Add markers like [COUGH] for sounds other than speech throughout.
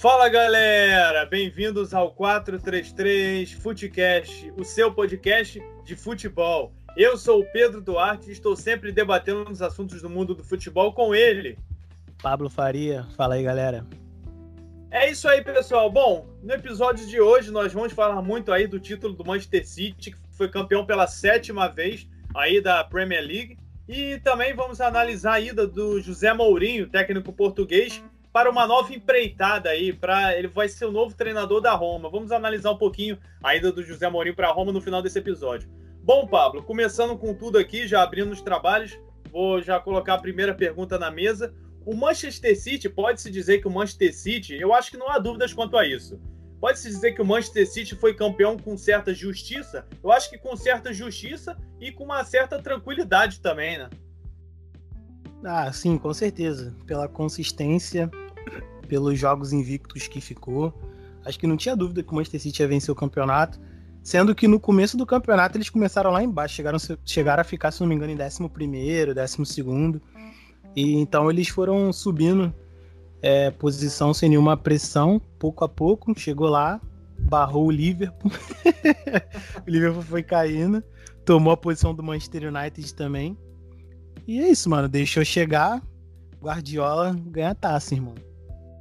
Fala galera, bem-vindos ao 433 Futecast, o seu podcast de futebol. Eu sou o Pedro Duarte e estou sempre debatendo os assuntos do mundo do futebol com ele. Pablo Faria, fala aí galera. É isso aí, pessoal. Bom, no episódio de hoje nós vamos falar muito aí do título do Manchester City, que foi campeão pela sétima vez aí da Premier League. E também vamos analisar a ida do José Mourinho, técnico português, para uma nova empreitada aí, para ele vai ser o novo treinador da Roma. Vamos analisar um pouquinho a ida do José Mourinho para Roma no final desse episódio. Bom, Pablo, começando com tudo aqui, já abrindo os trabalhos, vou já colocar a primeira pergunta na mesa. O Manchester City, pode-se dizer que o Manchester City, eu acho que não há dúvidas quanto a isso. Pode-se dizer que o Manchester City foi campeão com certa justiça? Eu acho que com certa justiça e com uma certa tranquilidade também, né? Ah, sim, com certeza. Pela consistência, pelos jogos invictos que ficou. Acho que não tinha dúvida que o Manchester City ia vencer o campeonato. Sendo que no começo do campeonato eles começaram lá embaixo, chegaram, chegaram a ficar, se não me engano, em 11 primeiro, 12 segundo. E então eles foram subindo é, posição sem nenhuma pressão, pouco a pouco, chegou lá, barrou o Liverpool. [LAUGHS] o Liverpool foi caindo, tomou a posição do Manchester United também. E é isso, mano. Deixou chegar, Guardiola ganha taça, irmão.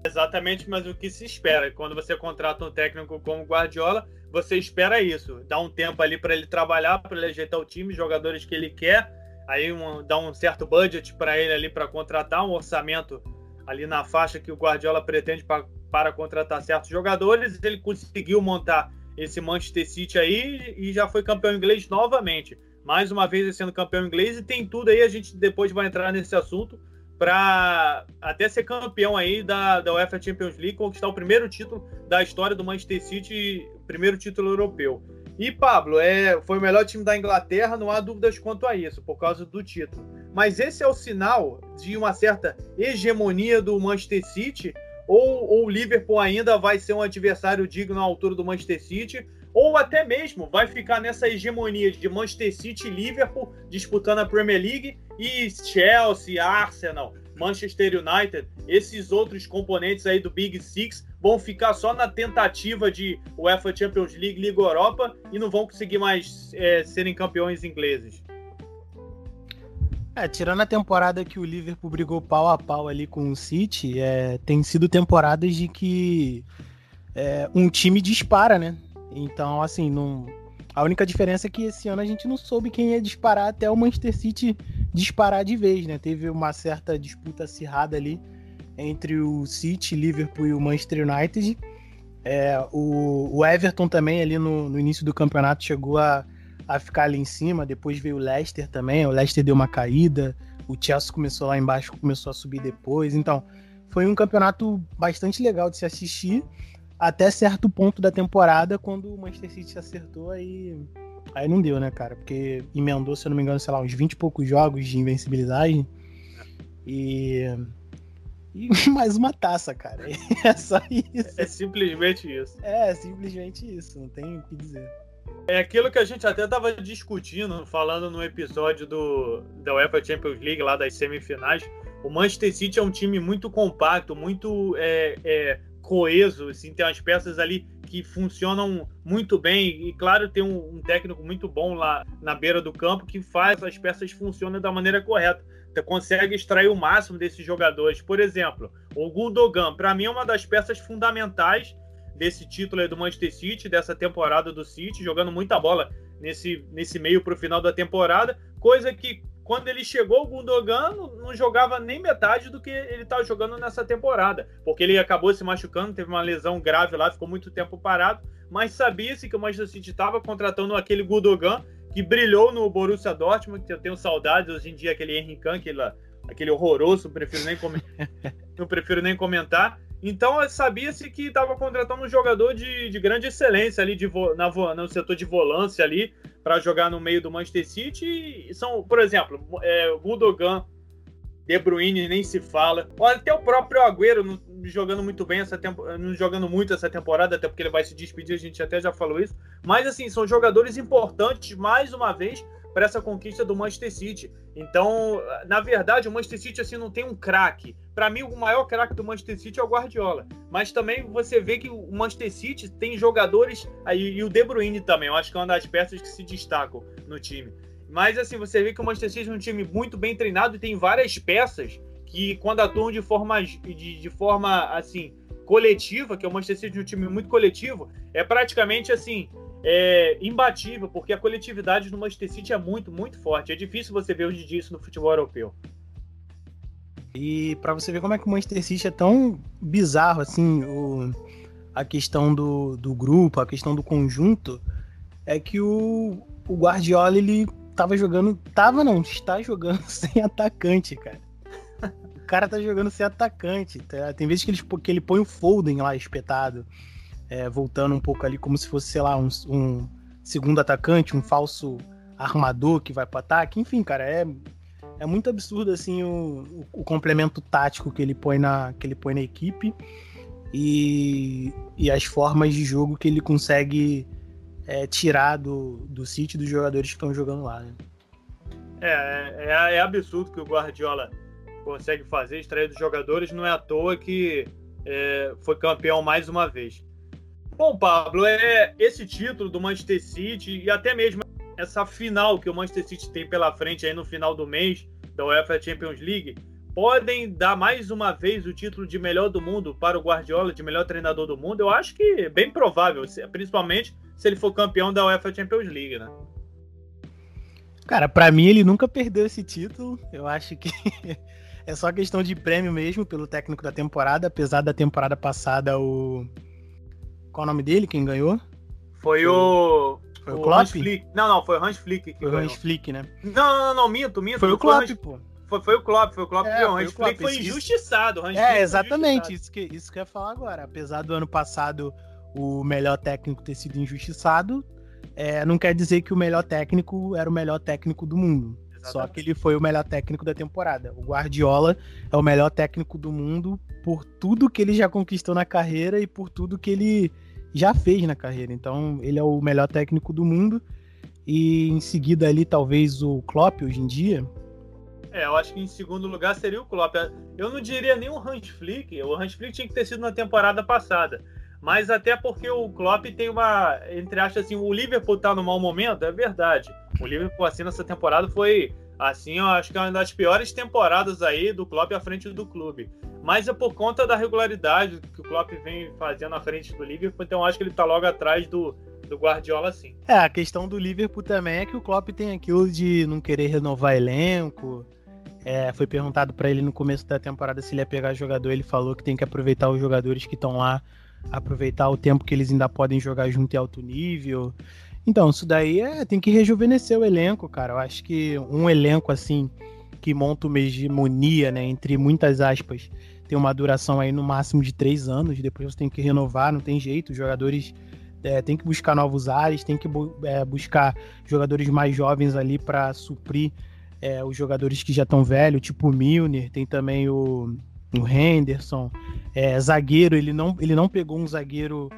Exatamente, mas o que se espera? Quando você contrata um técnico como Guardiola, você espera isso. Dá um tempo ali para ele trabalhar, para ele ajeitar o time, jogadores que ele quer aí um, dá um certo budget para ele ali para contratar um orçamento ali na faixa que o Guardiola pretende pra, para contratar certos jogadores. Ele conseguiu montar esse Manchester City aí e já foi campeão inglês novamente. Mais uma vez sendo campeão inglês e tem tudo aí. A gente depois vai entrar nesse assunto para até ser campeão aí da, da UEFA Champions League, conquistar o primeiro título da história do Manchester City, primeiro título europeu. E Pablo, é, foi o melhor time da Inglaterra, não há dúvidas quanto a isso, por causa do título. Mas esse é o sinal de uma certa hegemonia do Manchester City, ou, o Liverpool ainda vai ser um adversário digno à altura do Manchester City, ou até mesmo vai ficar nessa hegemonia de Manchester City e Liverpool disputando a Premier League e Chelsea, Arsenal, Manchester United, esses outros componentes aí do Big Six vão ficar só na tentativa de UEFA Champions League, Liga Europa e não vão conseguir mais é, serem campeões ingleses. É, tirando a temporada que o Liverpool brigou pau a pau ali com o City, é, tem sido temporadas de que é, um time dispara, né? Então, assim, não... a única diferença é que esse ano a gente não soube quem ia disparar até o Manchester City disparar de vez, né? Teve uma certa disputa acirrada ali entre o City, Liverpool e o Manchester United. É, o, o, Everton também ali no, no, início do campeonato chegou a, a ficar ali em cima, depois veio o Leicester também, o Leicester deu uma caída, o Chelsea começou lá embaixo, começou a subir depois, então foi um campeonato bastante legal de se assistir, até certo ponto da temporada, quando o Manchester City acertou, aí, aí não deu, né, cara, porque emendou, se eu não me engano, sei lá, uns 20 e poucos jogos de invencibilidade, e e [LAUGHS] mais uma taça, cara. [LAUGHS] É só isso. É simplesmente isso. É, simplesmente isso, não tem o que dizer. É aquilo que a gente até tava discutindo, falando no episódio do, da UEFA Champions League, lá das semifinais. O Manchester City é um time muito compacto, muito é, é, coeso, assim, tem umas peças ali que funcionam muito bem. E, claro, tem um, um técnico muito bom lá na beira do campo que faz as peças funcionem da maneira correta consegue extrair o máximo desses jogadores. Por exemplo, o Gundogan, para mim, é uma das peças fundamentais desse título do Manchester City, dessa temporada do City, jogando muita bola nesse, nesse meio para o final da temporada, coisa que quando ele chegou, o Gundogan não jogava nem metade do que ele estava jogando nessa temporada, porque ele acabou se machucando, teve uma lesão grave lá, ficou muito tempo parado, mas sabia-se que o Manchester City estava contratando aquele Gundogan que brilhou no Borussia Dortmund, que eu tenho saudades hoje em dia, aquele Henrique aquele, aquele horroroso, não prefiro nem, [LAUGHS] não prefiro nem comentar. Então sabia-se que estava contratando um jogador de, de grande excelência ali de vo... na no setor de volância ali para jogar no meio do Manchester City. E são, por exemplo, é, Gundogan, De Bruyne nem se fala. Até o próprio Agüero jogando muito bem essa não jogando muito essa temporada, até porque ele vai se despedir, a gente até já falou isso. Mas assim, são jogadores importantes mais uma vez para essa conquista do Manchester City. Então, na verdade, o Manchester City assim não tem um craque. Para mim, o maior craque do Manchester City é o Guardiola. Mas também você vê que o Manchester City tem jogadores. E o De Bruyne também, eu acho que é uma das peças que se destacam no time. Mas assim, você vê que o Manchester City é um time muito bem treinado e tem várias peças que, quando atuam de forma, de, de forma assim, coletiva, que é o Manchester City é um time muito coletivo, é praticamente assim. É imbatível, porque a coletividade no Manchester City é muito, muito forte. É difícil você ver hoje dia isso no futebol europeu. E para você ver como é que o Manchester City é tão bizarro, assim, o, a questão do, do grupo, a questão do conjunto, é que o, o Guardiola, ele tava jogando, tava não, está jogando [LAUGHS] sem atacante, cara. O cara tá jogando sem atacante. Tá? Tem vezes que ele, que ele põe o Foden lá espetado, é, voltando um pouco ali como se fosse, sei lá, um, um segundo atacante, um falso armador que vai pro ataque. Enfim, cara, é é muito absurdo assim o, o, complemento tático que ele põe na que ele põe na equipe e, e as formas de jogo que ele consegue é, tirar do, do City dos jogadores que estão jogando lá. Né? É, é, é, absurdo que o Guardiola consegue fazer, extrair dos jogadores, não é à toa que é, foi campeão mais uma vez. Bom, Pablo, é esse título do Manchester City e até mesmo essa final que o Manchester City tem pela frente aí no final do mês da UEFA Champions League podem dar mais uma vez o título de melhor do mundo para o Guardiola, de melhor treinador do mundo? Eu acho que é bem provável, principalmente se ele for campeão da UEFA Champions League, né? Cara, para mim ele nunca perdeu esse título. Eu acho que [LAUGHS] é só questão de prêmio mesmo pelo técnico da temporada, apesar da temporada passada o qual o nome dele, quem ganhou? Foi o foi o, o Klopp? Hans Flick. Não, não, foi o Hans Flick que Foi o Hans Flick, né? Não, não, não, minto, minto. Foi o Klopp, Hans... pô. Foi, foi o Klopp, foi o Klopp é, que O Hans Flick foi injustiçado. Hans é, exatamente, isso que, isso que eu ia falar agora. Apesar do ano passado o melhor técnico ter sido injustiçado, é, não quer dizer que o melhor técnico era o melhor técnico do mundo. Exatamente. Só que ele foi o melhor técnico da temporada. O Guardiola é o melhor técnico do mundo por tudo que ele já conquistou na carreira e por tudo que ele já fez na carreira. Então, ele é o melhor técnico do mundo. E em seguida ali, talvez o Klopp hoje em dia. É, eu acho que em segundo lugar seria o Klopp. Eu não diria nem o Hans Flick. O Hans Flick tinha que ter sido na temporada passada. Mas até porque o Klopp tem uma, entre aspas assim, o Liverpool tá no mau momento, é verdade. O Liverpool assim nessa temporada foi assim, eu acho que é uma das piores temporadas aí do Klopp à frente do clube mas é por conta da regularidade que o Klopp vem fazendo à frente do Liverpool, então acho que ele tá logo atrás do, do Guardiola, sim. É, a questão do Liverpool também é que o Klopp tem aquilo de não querer renovar elenco. É, foi perguntado para ele no começo da temporada se ele ia pegar jogador, ele falou que tem que aproveitar os jogadores que estão lá, aproveitar o tempo que eles ainda podem jogar junto em alto nível. Então, isso daí é, tem que rejuvenescer o elenco, cara. Eu acho que um elenco assim que monta uma hegemonia, né, entre muitas aspas, tem uma duração aí no máximo de três anos, depois você tem que renovar, não tem jeito, os jogadores é, tem que buscar novos ares, tem que é, buscar jogadores mais jovens ali para suprir é, os jogadores que já estão velhos, tipo o Milner, tem também o, o Henderson, é, zagueiro, ele não, ele não pegou um zagueiro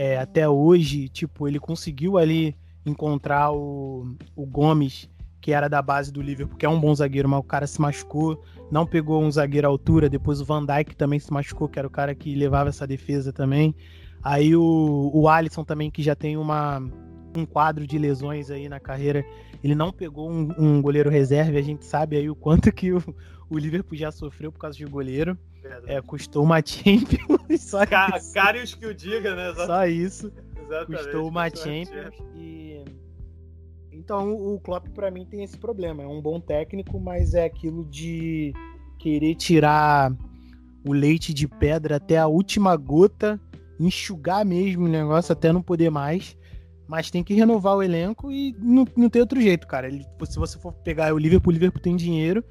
é, até hoje, tipo, ele conseguiu ali encontrar o, o Gomes que era da base do Liverpool, que é um bom zagueiro, mas o cara se machucou, não pegou um zagueiro à altura, depois o Van Dijk também se machucou, que era o cara que levava essa defesa também. Aí o, o Alisson também, que já tem uma, um quadro de lesões aí na carreira, ele não pegou um, um goleiro reserva, a gente sabe aí o quanto que o, o Liverpool já sofreu por causa de goleiro. É, custou uma [LAUGHS] Champions. Só Ca Carius que o diga, né? Só isso. Exatamente, custou uma Champions. E então o Klopp para mim tem esse problema. É um bom técnico, mas é aquilo de querer tirar o leite de pedra até a última gota, enxugar mesmo o negócio até não poder mais. Mas tem que renovar o elenco e não, não tem outro jeito, cara. Ele, se você for pegar o Liverpool, o Liverpool tem dinheiro.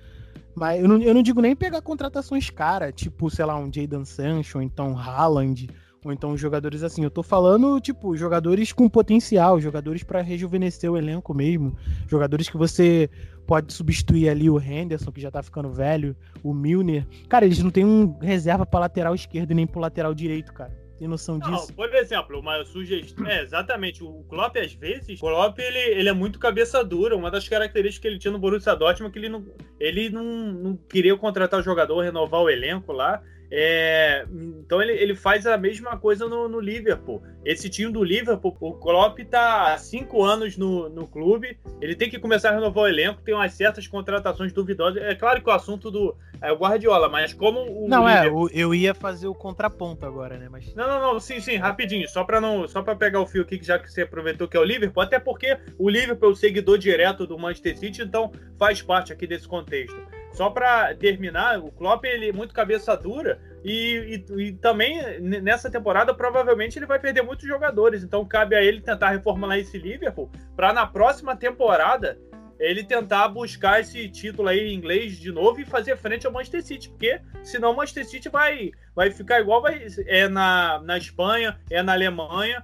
Mas eu não, eu não digo nem pegar contratações caras, tipo, sei lá, um Jadon Sancho, ou então Haaland ou então jogadores assim. Eu tô falando, tipo, jogadores com potencial, jogadores para rejuvenescer o elenco mesmo. Jogadores que você pode substituir ali o Henderson, que já tá ficando velho, o Milner. Cara, eles não tem um reserva pra lateral esquerdo nem pro lateral direito, cara. Tem noção disso? Não, por exemplo, uma sugestão. É, exatamente. O Klopp, às vezes, o Klopp, ele, ele é muito cabeça dura. Uma das características que ele tinha no Borussia Dortmund é que ele não, ele não, não queria contratar o jogador, renovar o elenco lá. É, então ele, ele faz a mesma coisa no, no, Liverpool. Esse time do Liverpool, o Klopp tá há cinco anos no, no clube, ele tem que começar a renovar o elenco, tem umas certas contratações duvidosas. É claro que o assunto do é o Guardiola, mas como o Não Liverpool... é, eu ia fazer o contraponto agora, né? Mas Não, não, não, sim, sim, rapidinho, só para não, só para pegar o fio aqui já que você aproveitou que é o Liverpool, até porque o Liverpool é o seguidor direto do Manchester City, então faz parte aqui desse contexto. Só para terminar, o Klopp ele é muito cabeça dura e, e, e, também nessa temporada provavelmente ele vai perder muitos jogadores. Então cabe a ele tentar reformular esse Liverpool para na próxima temporada ele tentar buscar esse título aí em inglês de novo e fazer frente ao Manchester City, porque senão o Manchester City vai, vai ficar igual vai, é na, na Espanha, é na Alemanha,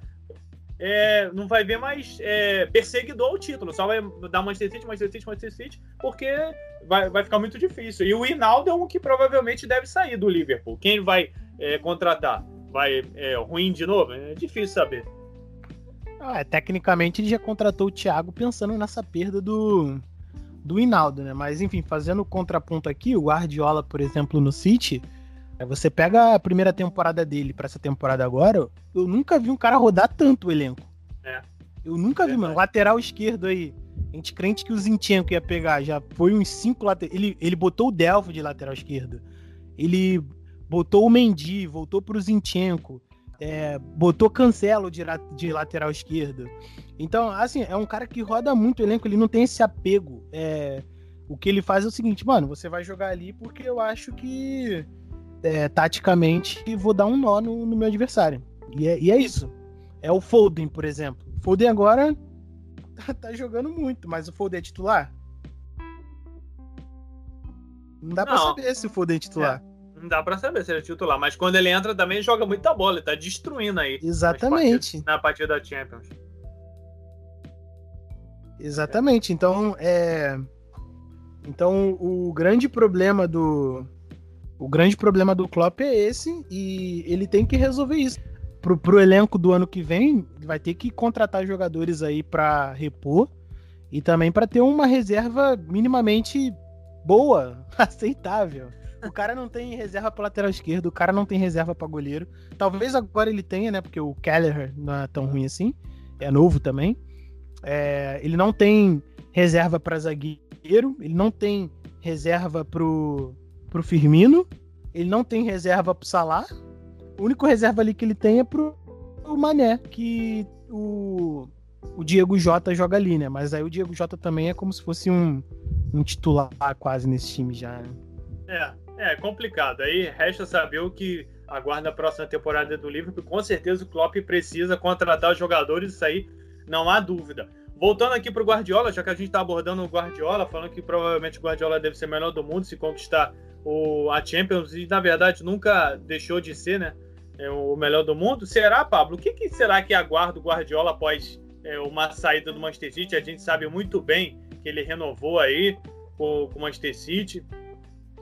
é, não vai ver mais é, perseguidor ao título, só vai dar Manchester City, Manchester City, Manchester City, porque vai, vai ficar muito difícil. E o Hinaldo é um que provavelmente deve sair do Liverpool. Quem vai é, contratar? Vai é, ruim de novo? É difícil saber. Ah, é, tecnicamente ele já contratou o Thiago pensando nessa perda do, do Hinaldo, né? Mas enfim, fazendo o contraponto aqui, o Guardiola, por exemplo, no City, é, você pega a primeira temporada dele para essa temporada agora, eu nunca vi um cara rodar tanto o elenco. É. Eu nunca vi, mano. Lateral esquerdo aí. A gente crente que o Zinchenko ia pegar, já foi uns cinco laterais. Ele, ele botou o Delphi de lateral esquerdo. Ele botou o Mendy, voltou pro Zinchenko. É, botou Cancelo de, de lateral esquerdo. Então, assim, é um cara que roda muito o elenco, ele não tem esse apego. É, o que ele faz é o seguinte, mano, você vai jogar ali porque eu acho que é, taticamente vou dar um nó no, no meu adversário. E é, e é, isso. É o Foden, por exemplo. O Foden agora tá, tá, jogando muito, mas o Foden é titular? Não dá não. pra saber se o Foden é titular. É, não dá pra saber se ele é titular, mas quando ele entra também joga muita bola, ele tá destruindo aí. Exatamente. na partida da Champions. Exatamente. Então, é. Então, o grande problema do, o grande problema do Klopp é esse e ele tem que resolver isso. Pro, pro elenco do ano que vem, vai ter que contratar jogadores aí para repor e também para ter uma reserva minimamente boa, [LAUGHS] aceitável. O cara não tem reserva para lateral esquerdo, o cara não tem reserva para goleiro. Talvez agora ele tenha, né? Porque o Keller não é tão ruim assim, é novo também. É, ele não tem reserva para zagueiro, ele não tem reserva pro pro Firmino, ele não tem reserva pro Salah. O único reserva ali que ele tem é pro Mané, que o, o Diego Jota joga ali, né? Mas aí o Diego Jota também é como se fosse um, um titular quase nesse time já. Né? É, é complicado. Aí resta saber o que aguarda a próxima temporada do Liverpool. Com certeza o Klopp precisa contratar os jogadores, isso aí não há dúvida. Voltando aqui para o Guardiola, já que a gente está abordando o Guardiola, falando que provavelmente o Guardiola deve ser o melhor do mundo se conquistar o, a Champions e na verdade nunca deixou de ser, né? É o melhor do mundo. Será, Pablo? O que, que será que aguarda o Guardiola após é, uma saída do Manchester City? A gente sabe muito bem que ele renovou aí com, com o Manchester City.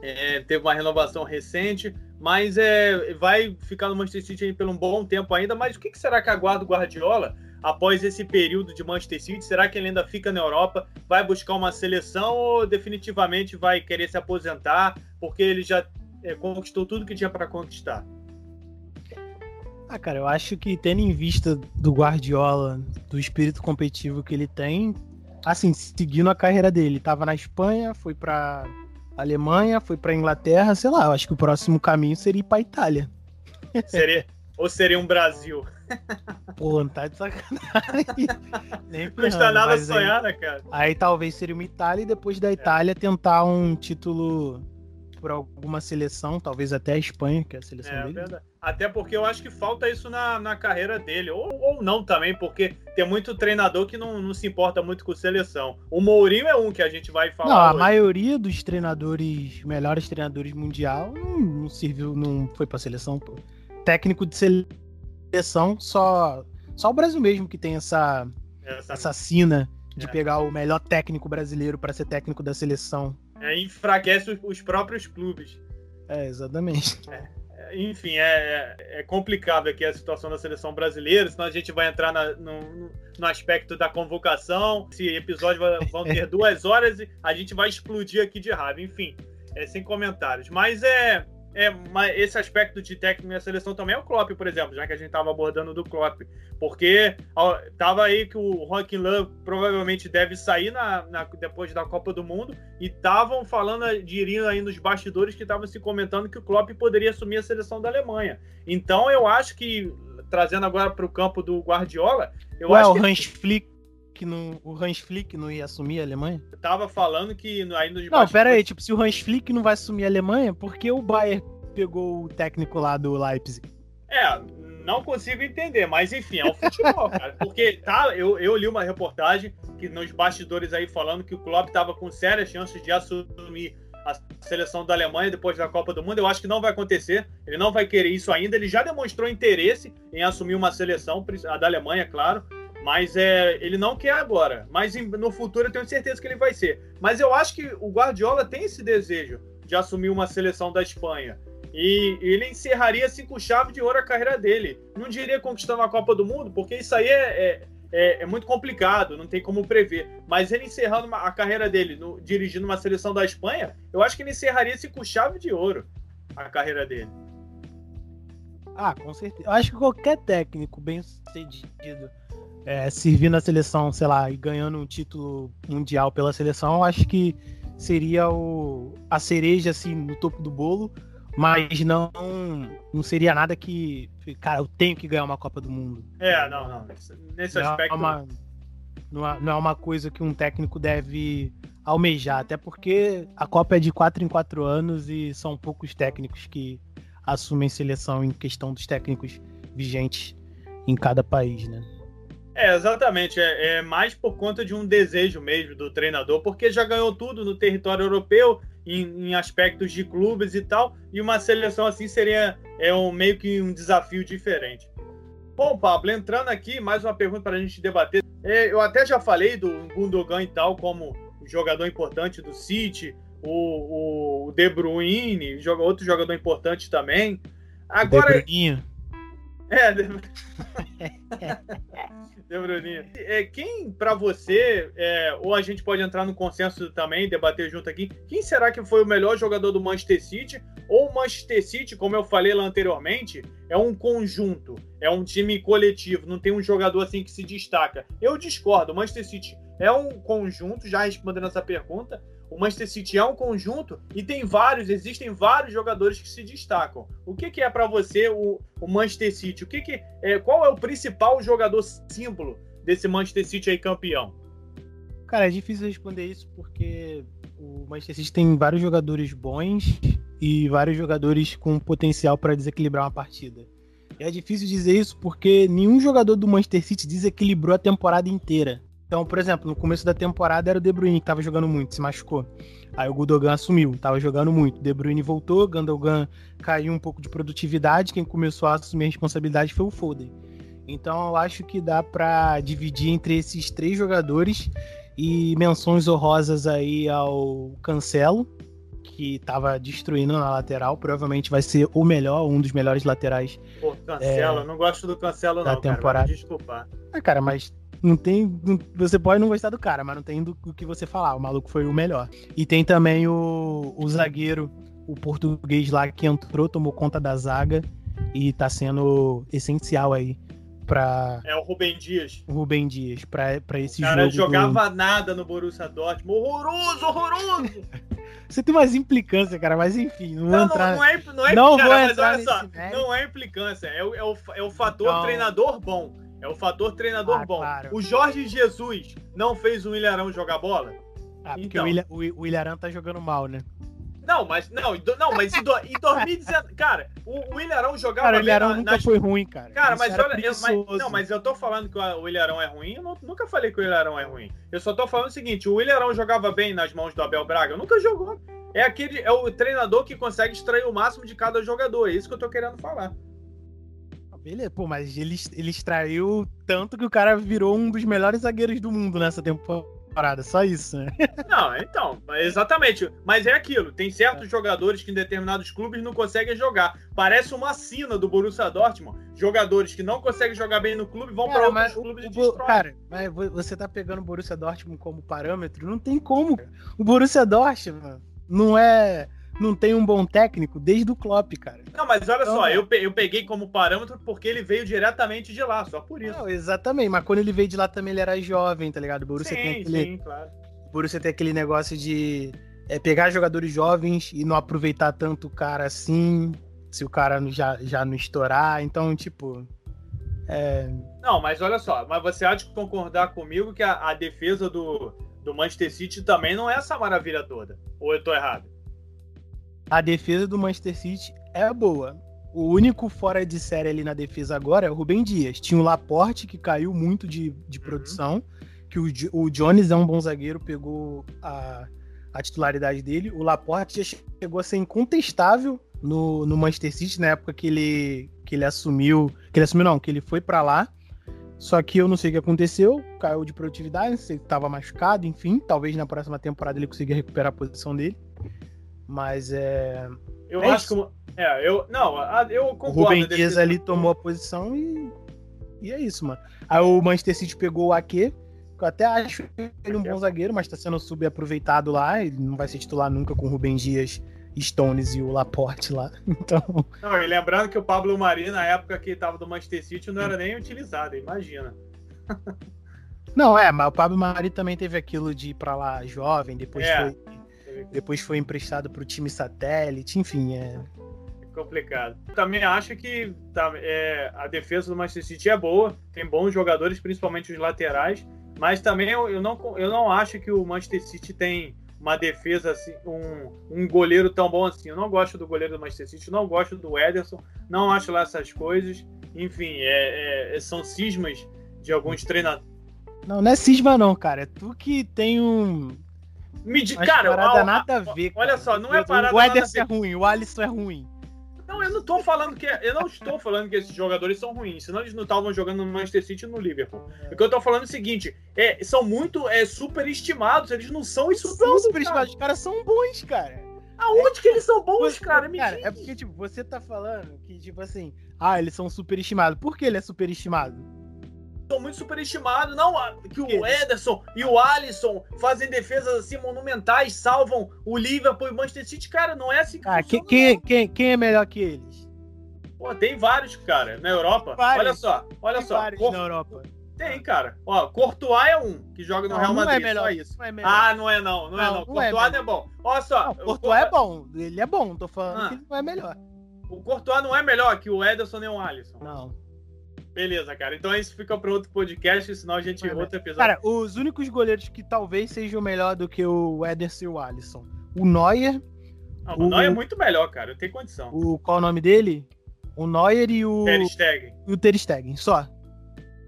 É, teve uma renovação recente, mas é, vai ficar no Manchester City por um bom tempo ainda. Mas o que, que será que aguarda o Guardiola após esse período de Manchester City? Será que ele ainda fica na Europa? Vai buscar uma seleção ou definitivamente vai querer se aposentar porque ele já é, conquistou tudo que tinha para conquistar? Ah, cara, eu acho que tendo em vista do Guardiola, do espírito competitivo que ele tem, assim, seguindo a carreira dele, tava na Espanha, foi para Alemanha, foi para Inglaterra, sei lá, eu acho que o próximo caminho seria ir para Itália. [LAUGHS] Seria ou seria um Brasil? [LAUGHS] Pô, não tá de sacanagem. [LAUGHS] Nem Custa nada sonhar, aí, né, cara? Aí talvez seria uma Itália e depois da Itália é. tentar um título por alguma seleção, talvez até a Espanha, que é a seleção é, dele. Verdade. Até porque eu acho que falta isso na, na carreira dele. Ou, ou não também, porque tem muito treinador que não, não se importa muito com seleção. O Mourinho é um que a gente vai falar. Não, a hoje. maioria dos treinadores, melhores treinadores mundial, não, não serviu, não foi pra seleção, pô. Técnico de seleção só, só o Brasil mesmo que tem essa, essa, essa sina de é. pegar o melhor técnico brasileiro para ser técnico da seleção. É, enfraquece os próprios clubes. É, exatamente. É, enfim, é, é, complicado aqui a situação da seleção brasileira, senão a gente vai entrar na, no, no, aspecto da convocação. Esse episódio vai, vão ter [LAUGHS] duas horas e a gente vai explodir aqui de raiva. Enfim, é, sem comentários. Mas é, é, mas esse aspecto de técnico na seleção também é o Klopp, por exemplo, já que a gente estava abordando do Klopp. Porque ó, tava aí que o Joaquim Love provavelmente deve sair na, na, depois da Copa do Mundo e estavam falando, diriam aí nos bastidores que estavam se comentando que o Klopp poderia assumir a seleção da Alemanha. Então eu acho que, trazendo agora para o campo do Guardiola, eu Ué, acho o que... Hans Flick que não, o Hans Flick não ia assumir a Alemanha? Eu tava falando que aí nos Não, pera aí, tipo, se o Hans Flick não vai assumir a Alemanha, por que o Bayern pegou o técnico lá do Leipzig? É, não consigo entender, mas enfim, é o futebol, cara. Porque tá, eu, eu li uma reportagem que nos bastidores aí falando que o Klopp tava com sérias chances de assumir a seleção da Alemanha depois da Copa do Mundo. Eu acho que não vai acontecer. Ele não vai querer isso ainda. Ele já demonstrou interesse em assumir uma seleção, a da Alemanha, claro. Mas é, ele não quer agora. Mas no futuro eu tenho certeza que ele vai ser. Mas eu acho que o Guardiola tem esse desejo de assumir uma seleção da Espanha. E ele encerraria assim com chave de ouro a carreira dele. Não diria conquistando a Copa do Mundo, porque isso aí é, é, é, é muito complicado, não tem como prever. Mas ele encerrando uma, a carreira dele, no, dirigindo uma seleção da Espanha, eu acho que ele encerraria assim com chave de ouro a carreira dele. Ah, com certeza. Eu acho que qualquer técnico bem sucedido é, servindo a seleção, sei lá, e ganhando um título mundial pela seleção, eu acho que seria o, a cereja assim no topo do bolo, mas não não seria nada que, cara, eu tenho que ganhar uma Copa do Mundo. É, não, não. Nesse não é aspecto. É uma, não, é, não é uma coisa que um técnico deve almejar, até porque a Copa é de 4 em 4 anos e são poucos técnicos que assumem seleção em questão dos técnicos vigentes em cada país, né? É, exatamente. É, é, mais por conta de um desejo mesmo do treinador, porque já ganhou tudo no território europeu, em, em aspectos de clubes e tal, e uma seleção assim seria é um, meio que um desafio diferente. Bom, Pablo, entrando aqui, mais uma pergunta para a gente debater. É, eu até já falei do Gundogan e tal, como jogador importante do City, o, o De Bruyne, joga, outro jogador importante também. Agora. De. É, De... [LAUGHS] [LAUGHS] De Bruninho. É, quem, para você, é, ou a gente pode entrar no consenso também, debater junto aqui, quem será que foi o melhor jogador do Manchester City? Ou o Manchester City, como eu falei lá anteriormente, é um conjunto, é um time coletivo, não tem um jogador assim que se destaca. Eu discordo, o Manchester City é um conjunto, já respondendo essa pergunta, o Manchester City é um conjunto e tem vários, existem vários jogadores que se destacam. O que, que é para você o, o, Manchester City? O que, que é, qual é o principal jogador símbolo desse Manchester City aí campeão? Cara, é difícil responder isso porque o Manchester City tem vários jogadores bons e vários jogadores com potencial para desequilibrar uma partida. É difícil dizer isso porque nenhum jogador do Manchester City desequilibrou a temporada inteira. Então, por exemplo, no começo da temporada era o De Bruyne que tava jogando muito, se machucou. Aí o Gudogan assumiu, tava jogando muito. De Bruyne voltou, Gandogan caiu um pouco de produtividade, quem começou a assumir a responsabilidade foi o Foden. Então eu acho que dá para dividir entre esses três jogadores e menções honrosas aí ao Cancelo, que tava destruindo na lateral, provavelmente vai ser o melhor, um dos melhores laterais. Pô, Cancelo, é, não gosto do Cancelo da não, temporada. cara, desculpar. Ah, cara, mas não tem. Não, você pode não gostar do cara, mas não tem do, do, que você falar. O maluco foi o melhor. E tem também o, o zagueiro, o português lá que entrou, tomou conta da zaga e tá sendo essencial aí pra. É o Rubem Dias. O Rubem Dias, pra, pra esse jogo. O cara jogava do... nada no Borussia Dortmund. Horroroso, horroroso! [LAUGHS] Você tem umas implicâncias, cara, mas enfim, não, não vou entrar. Não, é, não é, não cara, vou entrar olha só, não é implicância, é o, é o, é o fator não. treinador bom. É o fator treinador ah, bom. Claro. O Jorge Jesus não fez o Ilharão jogar bola? Ah, porque então. o, Ilharão tá jogando mal, né? Não, mas não, não, mas em, do, em 2019, cara, o, o Ilharão jogava Cara, o Ilharão nunca nas... foi ruim, cara. Cara, mas olha, eu, mas, não, mas eu tô falando que o Ilharão é ruim, eu não, nunca falei que o Ilharão é ruim. Eu só tô falando o seguinte, o Ilharão jogava bem nas mãos do Abel Braga, nunca jogou. É aquele é o treinador que consegue extrair o máximo de cada jogador, é isso que eu tô querendo falar. Beleza, pô, mas ele, ele extraiu tanto que o cara virou um dos melhores zagueiros do mundo nessa temporada. só isso, né? [LAUGHS] Não, então, exatamente. Mas é aquilo, tem certos é. jogadores que em determinados clubes não conseguem jogar. Parece uma sina do Borussia Dortmund. Jogadores que não conseguem jogar bem no clube vão para outros clubes o, e destroem. Cara, mas você tá pegando o Borussia Dortmund como parâmetro? Não tem como. O Borussia Dortmund não é não tem um bom técnico desde o Klopp, cara. Não, mas olha então, só, eu, eu peguei como parâmetro porque ele veio diretamente de lá, só por isso. Não, exatamente, mas quando ele veio de lá também ele era jovem, tá ligado? O Borussia sim, tem aquele, sim, claro. O Borussia tem aquele negócio de é, pegar jogadores jovens e não aproveitar tanto o cara assim, se o cara já, já não estourar, então, tipo... É... Não, mas olha só, mas você há de concordar comigo que a, a defesa do, do Manchester City também não é essa maravilha toda, ou eu tô errado? A defesa do Manchester City é boa. O único fora de série ali na defesa agora é o Rubem Dias. Tinha o Laporte, que caiu muito de, de uhum. produção, que o, o Jones é um bom zagueiro, pegou a, a titularidade dele. O Laporte já chegou a ser incontestável no, no Manchester City na época que ele, que ele assumiu. Que ele assumiu, não, que ele foi para lá. Só que eu não sei o que aconteceu, caiu de produtividade, não sei se estava machucado, enfim. Talvez na próxima temporada ele consiga recuperar a posição dele. Mas é. Eu é acho isso. que. É, eu. Não, eu concordo. O Rubem Dias ali tomou a posição e. E é isso, mano. Aí o Manchester City pegou o Ake, que eu até acho ele um bom zagueiro, mas tá sendo subaproveitado lá. Ele não vai ser titular nunca com o Rubem Dias, Stones e o Laporte lá. [LAUGHS] Então. Não, e lembrando que o Pablo Mari, na época que tava do Manchester City, não era nem utilizado, imagina. Não, é, mas o Pablo Mari também teve aquilo de ir pra lá jovem, depois é. foi depois foi emprestado para o time satélite, enfim, é. é complicado. Também acho que tá, é, a defesa do Manchester City é boa, tem bons jogadores, principalmente os laterais, mas também eu, eu, não, eu não acho que o Manchester City tem uma defesa assim, um, um goleiro tão bom assim. Eu não gosto do goleiro do Manchester City, não gosto do Ederson, não acho lá essas coisas. Enfim, é, é, são cismas de alguns treinadores. Não, não é cisma não, cara. É tu que tem um me di... Cara, parada ó, nada a ver. Olha cara. só, não é parada O Ederson é ruim, o Alisson é ruim. Não, eu não tô falando que. Eu não estou falando que esses jogadores são ruins, senão eles não estavam jogando no Manchester City e no Liverpool. É. O que eu tô falando é o seguinte: é, são muito é, superestimados, eles não são isso tudo. superestimados, os caras são bons, cara. Aonde é, que eles são bons, você, cara? Me cara, é porque, tipo, você tá falando que, tipo assim, ah, eles são superestimados. Por que ele é superestimado? São muito superestimados. Não, que o Ederson e o Alisson fazem defesas assim monumentais, salvam o Liverpool e o Manchester City. Cara, não é assim que ah, funciona, quem, quem, quem é melhor que eles? Pô, tem vários, cara, na Europa. Vários. Olha só, olha tem só. Cor... na Europa. Tem, cara. Ó, Courtois é um que joga no não, Real Madrid, não é melhor, só isso. Não é melhor. Ah, não é não, não, é não é não. Courtois é não é bom. Olha só. Não, Courtois é bom, ele é bom, tô falando ah. que ele não é melhor. O Courtois não é melhor que o Ederson nem o Alisson. Não. Beleza, cara. Então isso fica para outro podcast, senão a gente é, outro episódio. Cara, os únicos goleiros que talvez sejam melhor do que o Ederson e o Alisson. O Neuer. Não, o, o Neuer é muito melhor, cara. Eu tenho condição. O, qual é o nome dele? O Neuer e o. Ter Stegen. E o Ter Stegen, só.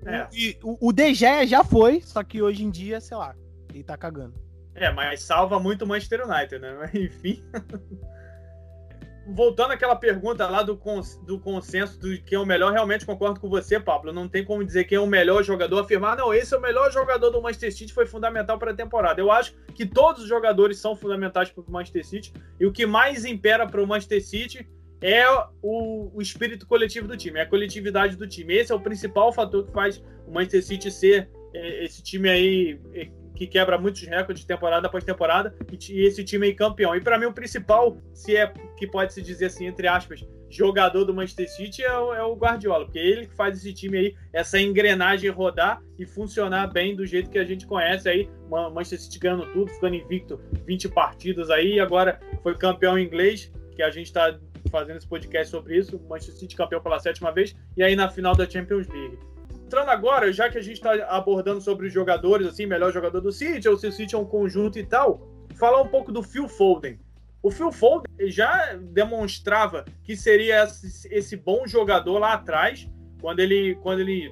É. E, o, o De Gea já foi, só que hoje em dia, sei lá, ele tá cagando. É, mas salva muito o Manchester United, né? [LAUGHS] Mas, enfim. Voltando àquela pergunta lá do, cons, do consenso do quem é o melhor, realmente concordo com você, Pablo. Não tem como dizer quem é o melhor jogador, afirmar, não, esse é o melhor jogador do Manchester City, foi fundamental para a temporada. Eu acho que todos os jogadores são fundamentais para o Manchester City, e o que mais impera para o Manchester City é o, o, espírito coletivo do time, é a coletividade do time. Esse é o principal fator que faz o Manchester City ser é, esse time aí é, que quebra muitos recordes de temporada após temporada e, esse time aí campeão. E para mim o principal, se é que pode se dizer assim entre aspas, jogador do Manchester City é o, é o Guardiola, porque ele que faz esse time aí, essa engrenagem rodar e funcionar bem do jeito que a gente conhece aí. Manchester City ganhando tudo, ficando invicto 20 partidas aí, e agora foi campeão inglês, que a gente está fazendo esse podcast sobre isso. Manchester City campeão pela sétima vez, e aí na final da Champions League entrando agora, já que a gente está abordando sobre os jogadores, assim, melhor jogador do City, ou se o City é um conjunto e tal, falar um pouco do Phil Foden. O Phil Foden já demonstrava que seria esse bom jogador lá atrás, quando ele, quando ele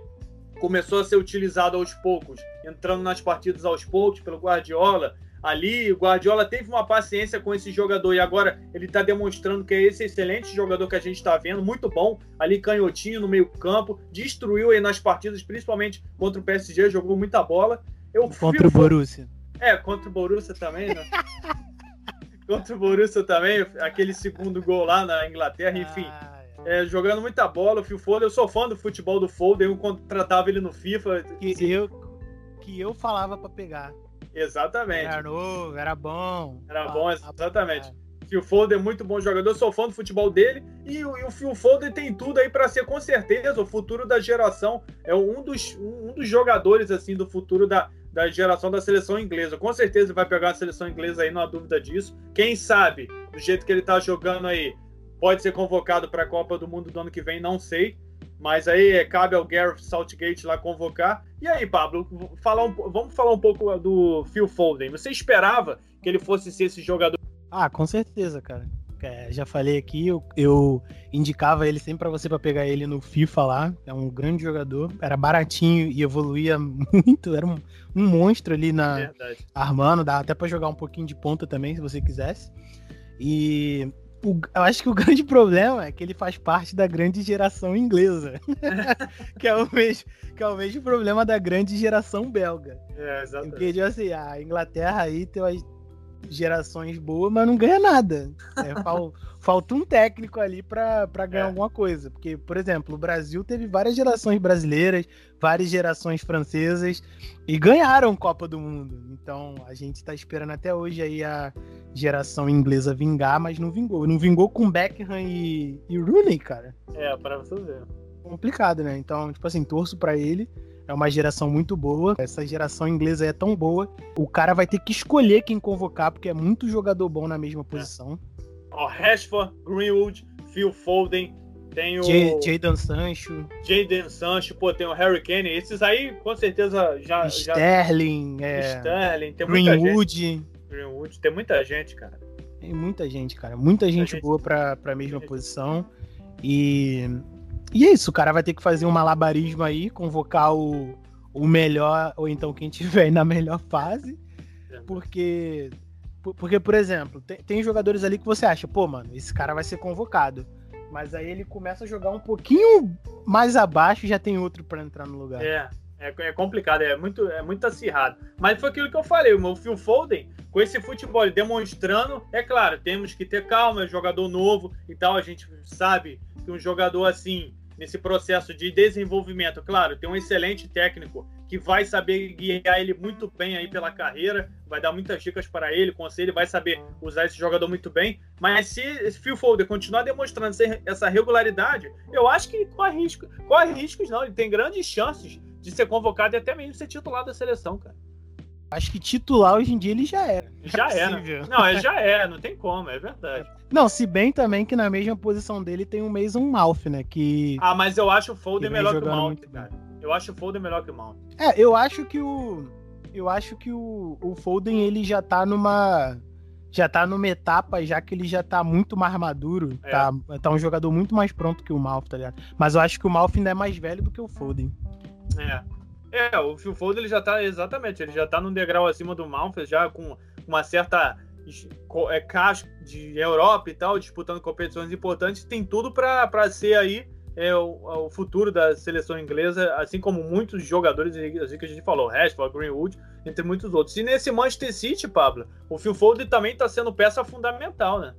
começou a ser utilizado aos poucos, entrando nas partidas aos poucos pelo Guardiola, ali. O Guardiola teve uma paciência com esse jogador e agora ele está demonstrando que é esse excelente jogador que a gente está vendo, muito bom. Ali, canhotinho no meio-campo, destruiu aí nas partidas, principalmente contra o PSG, jogou muita bola. Eu contra o Borussia. É, contra o Borussia também, né? [LAUGHS] contra o Borussia também, aquele segundo gol lá na Inglaterra, enfim. Ah, é. É, jogando muita bola, o Phil Foden, eu sou fã do futebol do Foden, eu contratava ele no FIFA. Que, eu, que eu falava para pegar. Exatamente. Era novo, era bom. Era bom, exatamente. Phil Foden é muito bom jogador, sou fã do futebol dele. E, o, e o Phil Foden tem tudo aí para ser, com certeza, o futuro da geração. É um dos, um dos jogadores assim do futuro da, da geração da seleção inglesa. Com certeza ele vai pegar a seleção inglesa aí, não há dúvida disso. Quem sabe, do jeito que ele tá jogando aí, pode ser convocado para a Copa do Mundo do ano que vem, não sei. Mas aí é, cabe ao Gareth Southgate lá convocar. E aí, Pablo, falar um, vamos falar um pouco do Phil Foden. Você esperava que ele fosse ser esse jogador? Ah, com certeza, cara. É, já falei aqui, eu, eu indicava ele sempre para você para pegar ele no FIFA lá. É um grande jogador, era baratinho e evoluía [LAUGHS] muito, era um, um monstro ali na Verdade. armando, dá até para jogar um pouquinho de ponta também, se você quisesse. E o, eu acho que o [LAUGHS] grande problema é que ele faz parte da grande geração inglesa. [LAUGHS] que, é o mesmo, que é o mesmo problema da grande geração belga. É, exatamente. Porque, tipo assim, a Inglaterra aí tem gerações boas, mas não ganha nada. É, [LAUGHS] fal, falta um técnico ali para ganhar é. alguma coisa. Porque, por exemplo, o Brasil teve várias gerações brasileiras, várias gerações francesas e ganharam Copa do Mundo. Então a gente está esperando até hoje aí a geração inglesa vingar, mas não vingou. Não vingou com Beckham e, e Rooney, cara. É, para você ver. Complicado, né? Então, tipo assim, torço para ele. É uma geração muito boa. Essa geração inglesa é tão boa. O cara vai ter que escolher quem convocar, porque é muito jogador bom na mesma posição. Ó, Rashford, Greenwood, Phil Foden, tem o. Jaden Sancho. Jaden Sancho, pô, tem o Harry Kane. Esses aí, com certeza, já. Sterling, já... É... Sterling, tem Greenwood. Greenwood, tem muita gente, cara. Tem muita gente, cara. Muita, muita gente, gente, boa pra, pra mesma posição. E. E é isso, o cara vai ter que fazer um malabarismo aí, convocar o, o melhor, ou então quem tiver [LAUGHS] na melhor fase. É. Porque. Porque, por exemplo, tem, tem jogadores ali que você acha, pô, mano, esse cara vai ser convocado. Mas aí ele começa a jogar um pouquinho mais abaixo e já tem outro para entrar no lugar. É, é, é, complicado, é muito, é muito acirrado. Mas foi aquilo que eu falei, o Phil Foden, com esse futebol demonstrando, é claro, temos que ter calma, é jogador novo e tal, a gente sabe que um jogador assim nesse processo de desenvolvimento. Claro, tem um excelente técnico que vai saber guiar ele muito bem aí pela carreira, vai dar muitas dicas para ele, conselho, vai saber usar esse jogador muito bem. Mas se Phil Folder continuar demonstrando essa regularidade, eu acho que corre, risco, corre riscos não, ele tem grandes chances de ser convocado e até mesmo ser titular da seleção, cara. Acho que titular hoje em dia ele já era. Já é era. Não, ele já é, não tem como, é verdade. Não, se bem também que na mesma posição dele tem o Mason Mouth, né? Que. Ah, mas eu acho o Foden melhor que o Mount, cara. Eu acho o Foden melhor que o Mount. É, eu acho que o. Eu acho que o, o Foden ele já tá numa. Já tá numa etapa, já que ele já tá muito mais maduro. É. Tá, tá um jogador muito mais pronto que o Mouth, tá ligado? Mas eu acho que o Mouth ainda é mais velho do que o Foden. É. É, o Phil Foden ele já tá, exatamente, ele já tá num degrau acima do Malfoy, já com uma certa é, caixa de Europa e tal, disputando competições importantes, tem tudo para ser aí é, o, o, futuro da seleção inglesa, assim como muitos jogadores, assim que a gente falou, Rashford, Greenwood, entre muitos outros. E nesse Manchester City, Pablo, o Phil Foden também está sendo peça fundamental, né?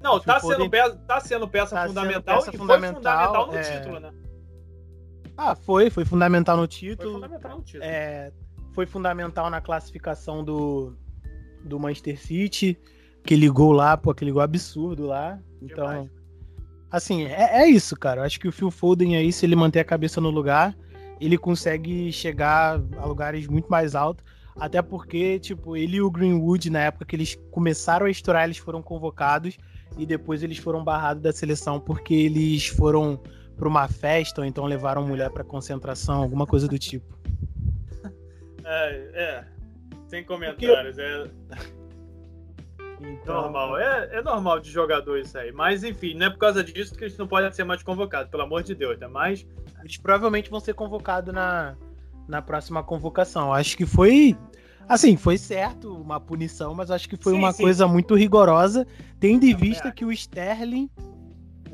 Não, tá sendo, peça, tá sendo peça tá fundamental sendo peça e fundamental, foi fundamental no é... título, né? Ah, foi, foi fundamental no título. Foi fundamental no título. É, foi fundamental na classificação do, do Manchester City, aquele gol lá, pô, aquele gol absurdo lá. Então, Demais. assim, é, é, isso, cara. Eu acho que o Phil Foden aí, se ele manter a cabeça no lugar, ele consegue chegar a lugares muito mais altos. Até porque, tipo, ele e o Greenwood, na época que eles começaram a estourar, eles foram convocados e depois eles foram barrados da seleção porque eles foram para uma festa ou então levaram mulher para concentração, alguma coisa do tipo. [LAUGHS] É, é. Sem comentários. É... Então... Normal. É, é normal de jogador isso aí. Mas, enfim, não é por causa disso que eles não podem ser mais convocados, pelo amor de Deus, né? Mas. Eles provavelmente vão ser convocados na, na próxima convocação. Acho que foi. Assim, foi certo uma punição, mas acho que foi sim, uma sim. coisa muito rigorosa, tendo em vista que o Sterling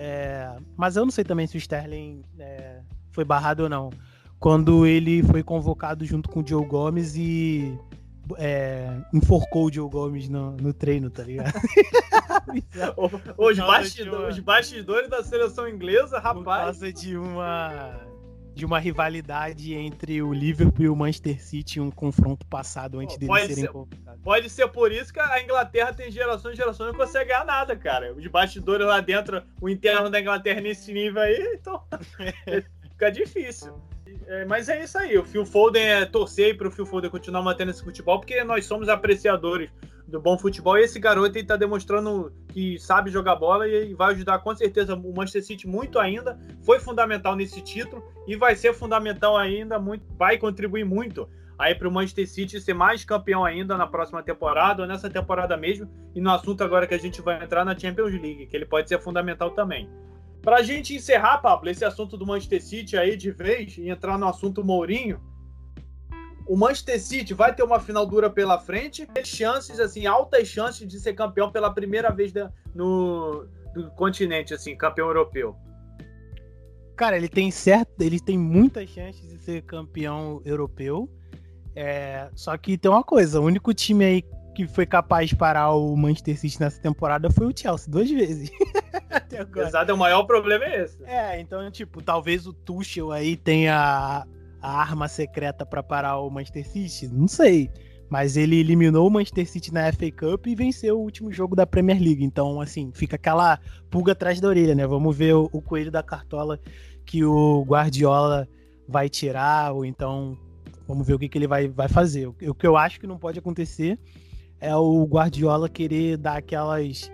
é, mas eu não sei também se o Sterling é, foi barrado ou não. Quando ele foi convocado junto com o Joe Gomes e é, enforcou o Joe Gomes no, no treino, tá ligado? [LAUGHS] os, bastidores, os bastidores da seleção inglesa, rapaz. Por causa de uma de uma rivalidade entre o Liverpool e o Manchester City, um confronto passado antes deles pode serem convocados. Pode ser por isso que a Inglaterra tem gerações e gerações e não consegue ganhar nada, cara. Os bastidores lá dentro, o interno da Inglaterra nesse nível aí, então [LAUGHS] fica difícil. É, mas é isso aí, o Phil Foden é torcer aí pro Phil Foden continuar mantendo esse futebol, porque nós somos apreciadores do bom futebol e esse garoto está demonstrando que sabe jogar bola e vai ajudar com certeza o Manchester City muito ainda. Foi fundamental nesse título e vai ser fundamental ainda, muito, vai contribuir muito aí para o Manchester City ser mais campeão ainda na próxima temporada ou nessa temporada mesmo. E no assunto agora que a gente vai entrar na Champions League, que ele pode ser fundamental também. Para a gente encerrar, Pablo, esse assunto do Manchester City aí de vez e entrar no assunto Mourinho, o Manchester City vai ter uma final dura pela frente, chances, assim, altas chances de ser campeão pela primeira vez da, no continente, assim, campeão europeu. Cara, ele tem certo, ele tem muitas chances de ser campeão europeu. É, só que tem uma coisa, o único time aí que foi capaz de parar o Manchester City nessa temporada foi o Chelsea, duas vezes. [LAUGHS] [LAUGHS] Exato, o maior problema é esse. É, então, tipo, talvez o Tuchel aí tenha a arma secreta para parar o Manchester City? Não sei. Mas ele eliminou o Manchester City na FA Cup e venceu o último jogo da Premier League. Então, assim, fica aquela pulga atrás da orelha, né? Vamos ver o, o coelho da cartola que o Guardiola vai tirar, ou então vamos ver o que, que ele vai, vai fazer. O, o que eu acho que não pode acontecer é o Guardiola querer dar aquelas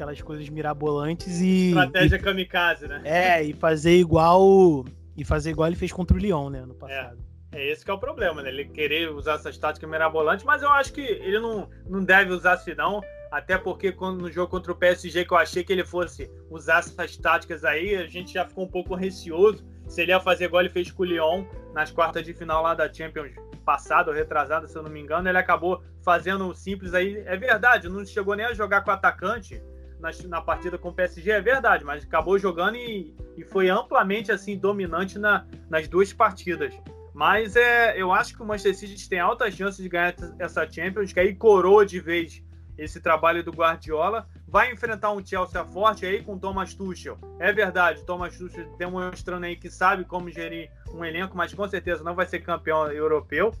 aquelas coisas mirabolantes e. Estratégia e, kamikaze, né? É, e fazer igual e fazer igual ele fez contra o Lyon, né, no passado. É, é esse que é o problema, né? Ele querer usar essas táticas mirabolantes, mas eu acho que ele não, não deve usar assim, não. Até porque quando no jogo contra o PSG, que eu achei que ele fosse usar essas táticas aí, a gente já ficou um pouco receoso se ele ia fazer igual ele fez com o Lyon nas quartas de final lá da Champions passado retrasado, se eu não me engano. Ele acabou fazendo simples aí. É verdade, não chegou nem a jogar com o atacante na, na partida com o PSG, é verdade, mas acabou jogando e, e foi amplamente assim dominante na, nas duas partidas. Mas é, eu acho que o Manchester City tem altas chances de ganhar essa Champions, que aí coroa de vez esse trabalho do Guardiola. Vai enfrentar um Chelsea forte aí com Thomas Tuchel. É verdade, Thomas Tuchel demonstrando aí que sabe como gerir um elenco, mas com certeza não vai ser campeão europeu.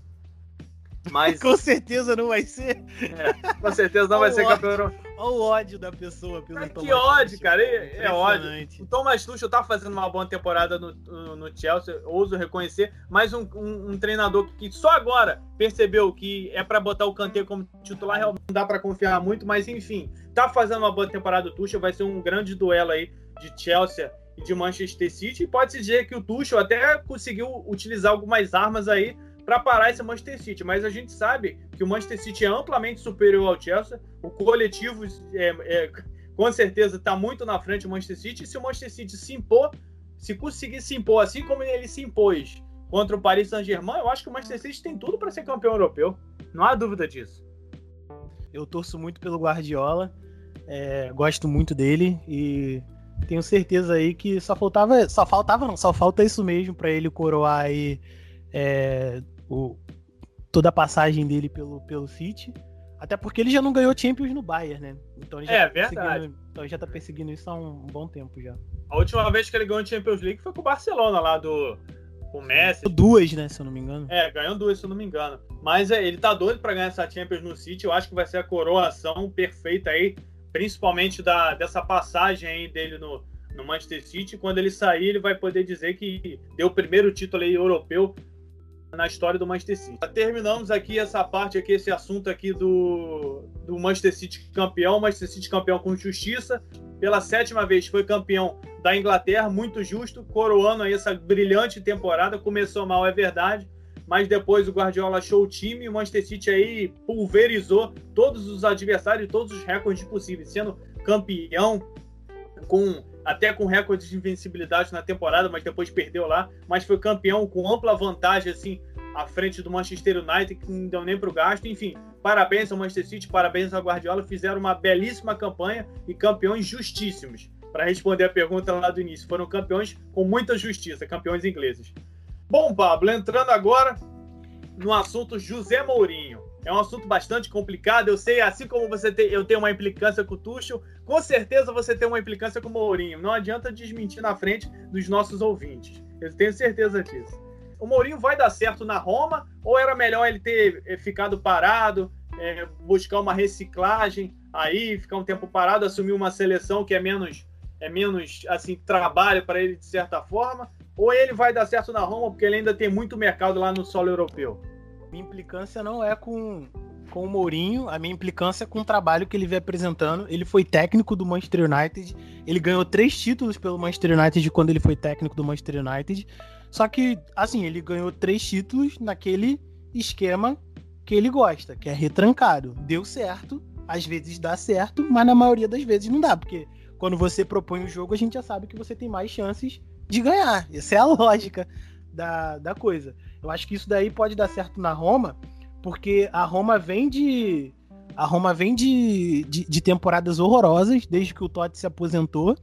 Mas... com certeza não vai ser. É, com certeza não vai ser campeão. Olha o ódio da pessoa pelo é, Que ódio, cara. É, é ódio. O Thomas Tuchel tá fazendo uma boa temporada no, no, no Chelsea, ouso reconhecer, mas um, um, um, treinador que só agora percebeu que é para botar o Kanté como titular, realmente não dá para confiar muito, mas enfim, tá fazendo uma boa temporada o Tuchel, vai ser um grande duelo aí de Chelsea e de Manchester City, e pode-se dizer que o Tuchel até conseguiu utilizar algumas armas aí para parar esse Manchester City. Mas a gente sabe que o Manchester City é amplamente superior ao Chelsea. O coletivo, é, é, com certeza, está muito na frente do Manchester City. E se o Manchester City se impor, se conseguir se impor, assim como ele se impôs contra o Paris Saint-Germain, eu acho que o Manchester City tem tudo para ser campeão europeu. Não há dúvida disso. Eu torço muito pelo Guardiola, é, gosto muito dele e tenho certeza aí que só faltava, só faltava não, só falta isso mesmo para ele coroar aí é, o, toda a passagem dele pelo, pelo City. Até porque ele já não ganhou Champions no Bayern, né? Então ele já é, tá verdade. Então ele já tá perseguindo isso há um, um, bom tempo já. A última vez que ele ganhou Champions League foi com o Barcelona lá do o Messi. Duas, né, se eu não me engano. É, ganhou duas, se eu não me engano. Mas é, ele tá doido para ganhar essa Champions no City. Eu acho que vai ser a coroação perfeita aí, principalmente da, dessa passagem aí dele no, no Manchester City. Quando ele sair, ele vai poder dizer que deu o primeiro título aí europeu na história do Manchester City. Terminamos aqui essa parte aqui, esse assunto aqui do, do Manchester City campeão, Manchester City campeão com justiça. Pela sétima vez foi campeão da Inglaterra, muito justo, coroando aí essa brilhante temporada. Começou mal, é verdade, mas depois o Guardiola achou o time e o Manchester City aí pulverizou todos os adversários, todos os recordes possíveis, sendo campeão com até com recorde de invencibilidade na temporada, mas depois perdeu lá, mas foi campeão com ampla vantagem assim à frente do Manchester United, que não deu nem para o gasto. Enfim, parabéns ao Manchester City, parabéns ao Guardiola, fizeram uma belíssima campanha e campeões justíssimos. Para responder a pergunta lá do início, foram campeões com muita justiça, campeões ingleses. Bom, Pablo, entrando agora no assunto José Mourinho. É um assunto bastante complicado. Eu sei, assim como você tem, eu tenho uma implicância com o Tuchel, com certeza você tem uma implicância com o Mourinho. Não adianta desmentir na frente dos nossos ouvintes. Eu tenho certeza disso. O Mourinho vai dar certo na Roma ou era melhor ele ter eh, ficado parado, é, buscar uma reciclagem aí, ficar um tempo parado, assumir uma seleção que é menos é menos assim trabalho para ele de certa forma, ou ele vai dar certo na Roma porque ele ainda tem muito mercado lá no solo europeu? Minha implicância não é com, com o Mourinho, a minha implicância é com o trabalho que ele vem apresentando. Ele foi técnico do Manchester United, ele ganhou três títulos pelo Manchester United quando ele foi técnico do Manchester United. Só que, assim, ele ganhou três títulos naquele esquema que ele gosta, que é retrancado. Deu certo, às vezes dá certo, mas na maioria das vezes não dá, porque quando você propõe o jogo, a gente já sabe que você tem mais chances de ganhar. Essa é a [LAUGHS] lógica da, da coisa. Eu acho que isso daí pode dar certo na Roma, porque a Roma vem de. A Roma vem de, de, de temporadas horrorosas, desde que o Totti se aposentou.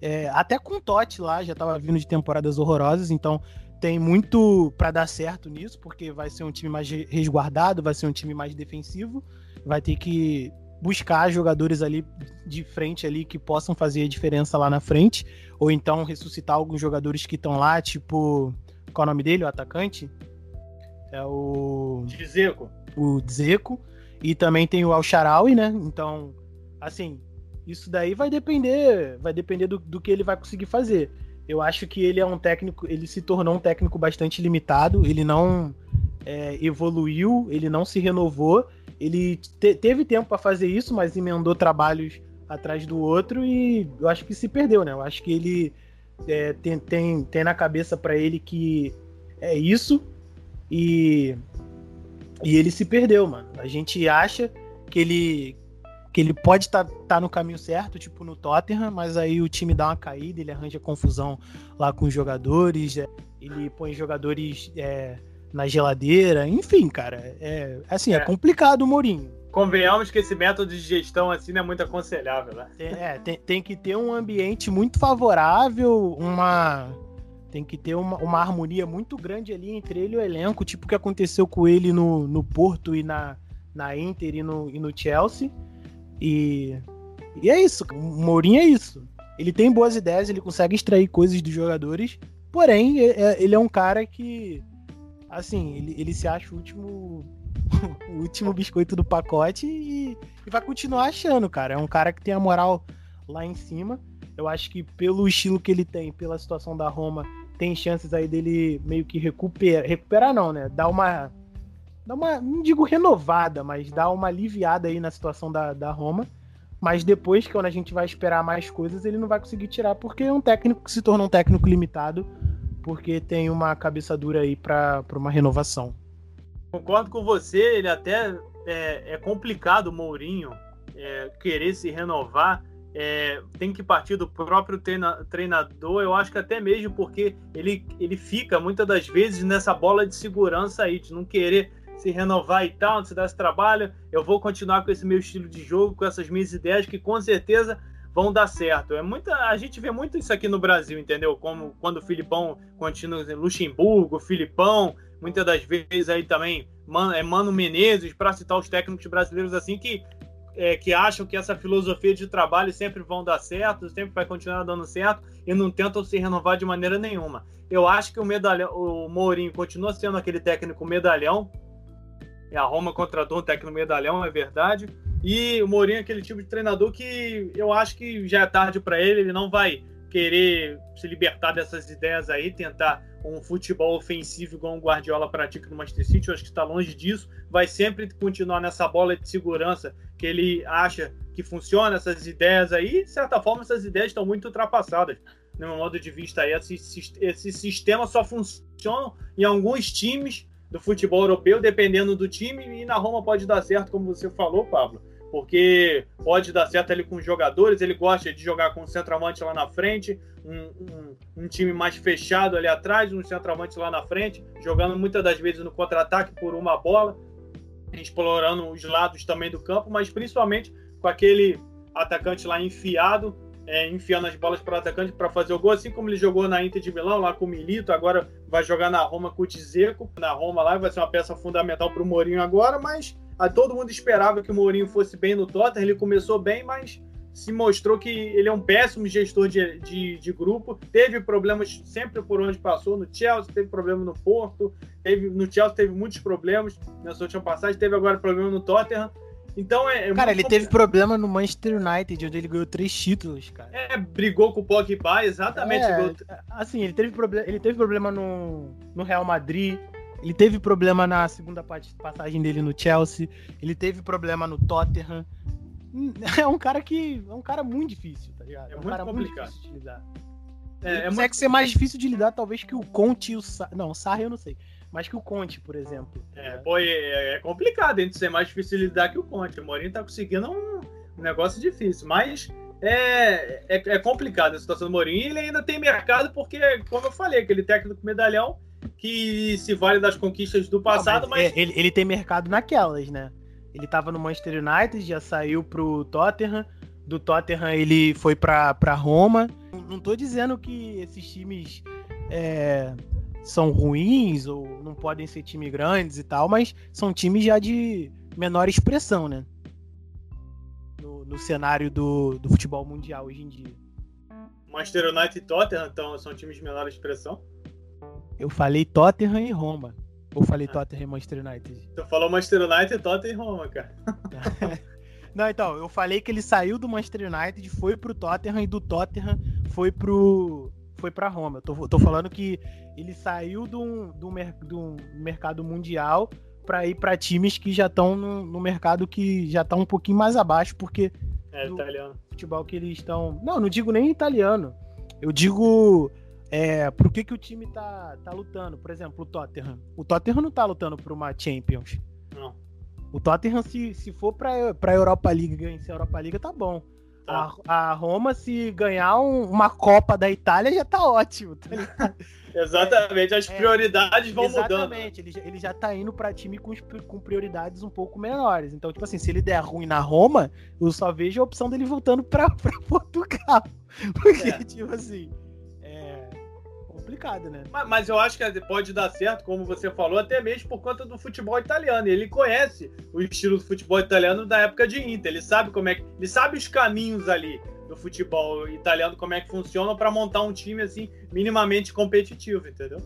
É, até com o Totti lá já estava vindo de temporadas horrorosas, então tem muito para dar certo nisso, porque vai ser um time mais resguardado, vai ser um time mais defensivo, vai ter que buscar jogadores ali de frente ali que possam fazer a diferença lá na frente, ou então ressuscitar alguns jogadores que estão lá, tipo qual é o nome dele, o atacante? É o. Dzeko. O Dzeko. E também tem o Al-Sharawi, né? Então, assim, isso daí vai depender, vai depender do, do que ele vai conseguir fazer. Eu acho que ele é um técnico, ele se tornou um técnico bastante limitado, ele não é, evoluiu, ele não se renovou, ele te, teve tempo para fazer isso, mas emendou trabalhos atrás do outro e eu acho que se perdeu, né? Eu acho que ele é, tem, tem, tem na cabeça para ele que é isso e, e ele se perdeu, mano. A gente acha que ele que ele pode estar tá, tá no caminho certo, tipo no Tottenham, mas aí o time dá uma caída, ele arranja confusão lá com os jogadores, é, ele põe jogadores é, na geladeira, enfim, cara, é assim, é, é complicado o Mourinho. Convenhamos que esse método de gestão assim não é muito aconselhável, né? É, tem, tem que ter um ambiente muito favorável, uma. Tem que ter uma, uma harmonia muito grande ali entre ele e o elenco, tipo o que aconteceu com ele no, no Porto e na, na Inter e no, e no Chelsea. E, e é isso, o Mourinho é isso. Ele tem boas ideias, ele consegue extrair coisas dos jogadores, porém, é, é ele é um cara que, assim, ele, ele se acha o último [LAUGHS] o último biscoito do pacote e, e, vai continuar achando, cara. É um cara que tem a moral lá em cima. Eu acho que pelo estilo que ele tem, pela situação da Roma, tem chances aí dele meio que recuperar. Recuperar não, né? Dar uma. Dar uma. Não digo renovada, mas dar uma aliviada aí na situação da, da Roma. Mas depois, quando a gente vai esperar mais coisas, ele não vai conseguir tirar, porque é um técnico que se tornou um técnico limitado, porque tem uma cabeça dura aí para uma renovação. Concordo com você, ele até é, é complicado o Mourinho é, querer se renovar. É, tem que partir do próprio treina, treinador, eu acho que até mesmo porque ele, ele fica muitas das vezes nessa bola de segurança aí, de não querer se renovar e tal, se dar esse trabalho, eu vou continuar com esse meu estilo de jogo, com essas minhas ideias que com certeza vão dar certo. É muita, a gente vê muito isso aqui no Brasil, entendeu? Como quando o Filipão continua em Luxemburgo, Filipão, muitas das vezes aí também é Mano Menezes, para citar os técnicos brasileiros assim, que, é, que acham que essa filosofia de trabalho sempre vão dar certo, sempre vai continuar dando certo e não tentam se renovar de maneira nenhuma. Eu acho que o medalhão, o Mourinho continua sendo aquele técnico medalhão. E a Roma contratou um técnico medalhão, é verdade. E o Mourinho é aquele tipo de treinador que eu acho que já é tarde para ele, ele não vai querer se libertar dessas ideias aí, tentar um futebol ofensivo igual o Guardiola pratica no Manchester City, eu acho que está longe disso, vai sempre continuar nessa bola de segurança que ele acha que funciona, essas ideias aí, de certa forma essas ideias estão muito ultrapassadas, no meu modo de vista aí, esse, esse sistema só funciona em alguns times do futebol europeu, dependendo do time, e na Roma pode dar certo, como você falou, Pablo, porque pode dar certo ali com os jogadores, ele gosta de jogar com o centroavante lá na frente, um, um, um, time mais fechado ali atrás, um centroavante lá na frente, jogando muitas das vezes no contra-ataque por uma bola, explorando os lados também do campo, mas principalmente com aquele atacante lá enfiado, é, enfiando as bolas para o atacante para fazer o gol, assim como ele jogou na Inter de Milão, lá com o Milito, agora vai jogar na Roma com o Dzeko, na Roma lá, vai ser uma peça fundamental para o Mourinho agora, mas todo mundo esperava que o Mourinho fosse bem no Tottenham, ele começou bem, mas se mostrou que ele é um péssimo gestor de, de, de, grupo, teve problemas sempre por onde passou, no Chelsea, teve problema no Porto, teve, no Chelsea teve muitos problemas nessa última passagem, teve agora problema no Tottenham. Então é. é cara, ele teve problema no Manchester United, onde ele ganhou três títulos, cara. É, brigou com o Pogba, exatamente. É, assim, ele teve, problema, ele teve problema no, no Real Madrid, ele teve problema na segunda passagem dele no Chelsea, ele teve problema no Tottenham. [LAUGHS] É um cara que. É um cara muito difícil, tá ligado? É, é um muito cara complicado. muito difícil de lidar. É, é muito... ser mais difícil de lidar, talvez, que o Conte e o Sarri. Não, o Sarri eu não sei. Mas que o Conte, por exemplo. É, pô, é, é complicado entre ser mais difícil de lidar que o Conte. O Mourinho tá conseguindo um, um negócio difícil. Mas é, é, é, complicado a situação do Mourinho. E ele ainda tem mercado, porque, como eu falei, aquele técnico medalhão que se vale das conquistas do passado, não, mas. mas... É, ele, ele tem mercado naquelas, né? Ele tava no Manchester United, já saiu pro Tottenham. Do Tottenham ele foi pra, pra Roma. Não tô dizendo que esses times é, são ruins ou não podem ser times grandes e tal, mas são times já de menor expressão, né? No, no cenário do, do futebol mundial hoje em dia. Manchester United e Tottenham então, são times de menor expressão? Eu falei Tottenham e Roma. Ou falei ah. Tottenham e Manchester United? [LAUGHS] Tu falou Manchester United, Tottenham e Roma, cara. [LAUGHS] Não, então, eu falei que ele saiu do Manchester United, foi pro Tottenham e do Tottenham foi pro foi para Roma. Eu tô, tô falando que ele saiu do, do, do mercado mundial para ir para times que já estão no, no, mercado que já tá um pouquinho mais abaixo, porque é italiano. futebol que eles estão. Não, não digo nem italiano. Eu digo é, por que, que o time tá, tá lutando. Por exemplo, o Tottenham. O Tottenham não tá lutando por uma Champions. Não. O Tottenham, se, se for pra, pra Europa League ganhar a Europa League, tá bom. Tá. A, a, Roma, se ganhar um, uma Copa da Itália, já tá ótimo, tá [LAUGHS] Exatamente, as é, prioridades vão exatamente, mudando. Exatamente, ele, ele já tá indo pra time com, com prioridades um pouco menores. Então, tipo assim, se ele der ruim na Roma, eu só vejo a opção dele voltando pra, [LAUGHS] pra Portugal. Porque, é. tipo assim, complicado, né? Mas, mas, eu acho que pode dar certo, como você falou, até mesmo por conta do futebol italiano. Ele conhece o estilo do futebol italiano da época de Inter. Ele sabe como é que. Ele sabe os caminhos ali do futebol italiano, como é que funciona para montar um time assim, minimamente competitivo, entendeu?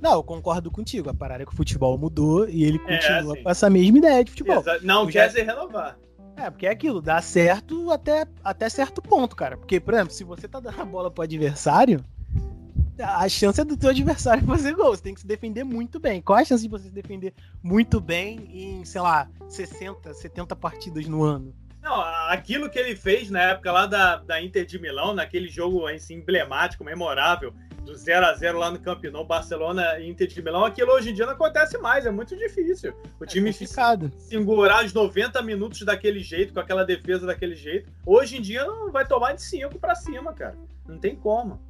Não, eu concordo contigo. A parada é que o futebol mudou e ele é, continua é, assim. com essa mesma ideia de futebol. Exa não quer se renovar. É, porque é aquilo, dá certo até, até certo ponto, cara. Porque, por exemplo, se você tá dando a bola pro adversário, a chance é do teu adversário [LAUGHS] fazer gol. Você tem que se defender muito bem. Qual a chance de você se defender muito bem em, sei lá, 60, 70 partidas no ano? Não, aquilo que ele fez na época lá da, da Inter de Milão, naquele jogo assim, emblemático, memorável, do 0 a 0 lá no Camp Nou, Barcelona e Inter de Milão, aquilo hoje em dia não acontece mais, é muito difícil. O é time complicado. segurar os 90 minutos daquele jeito, com aquela defesa daquele jeito. Hoje em dia não vai tomar de 5 para cima, cara. Não tem como.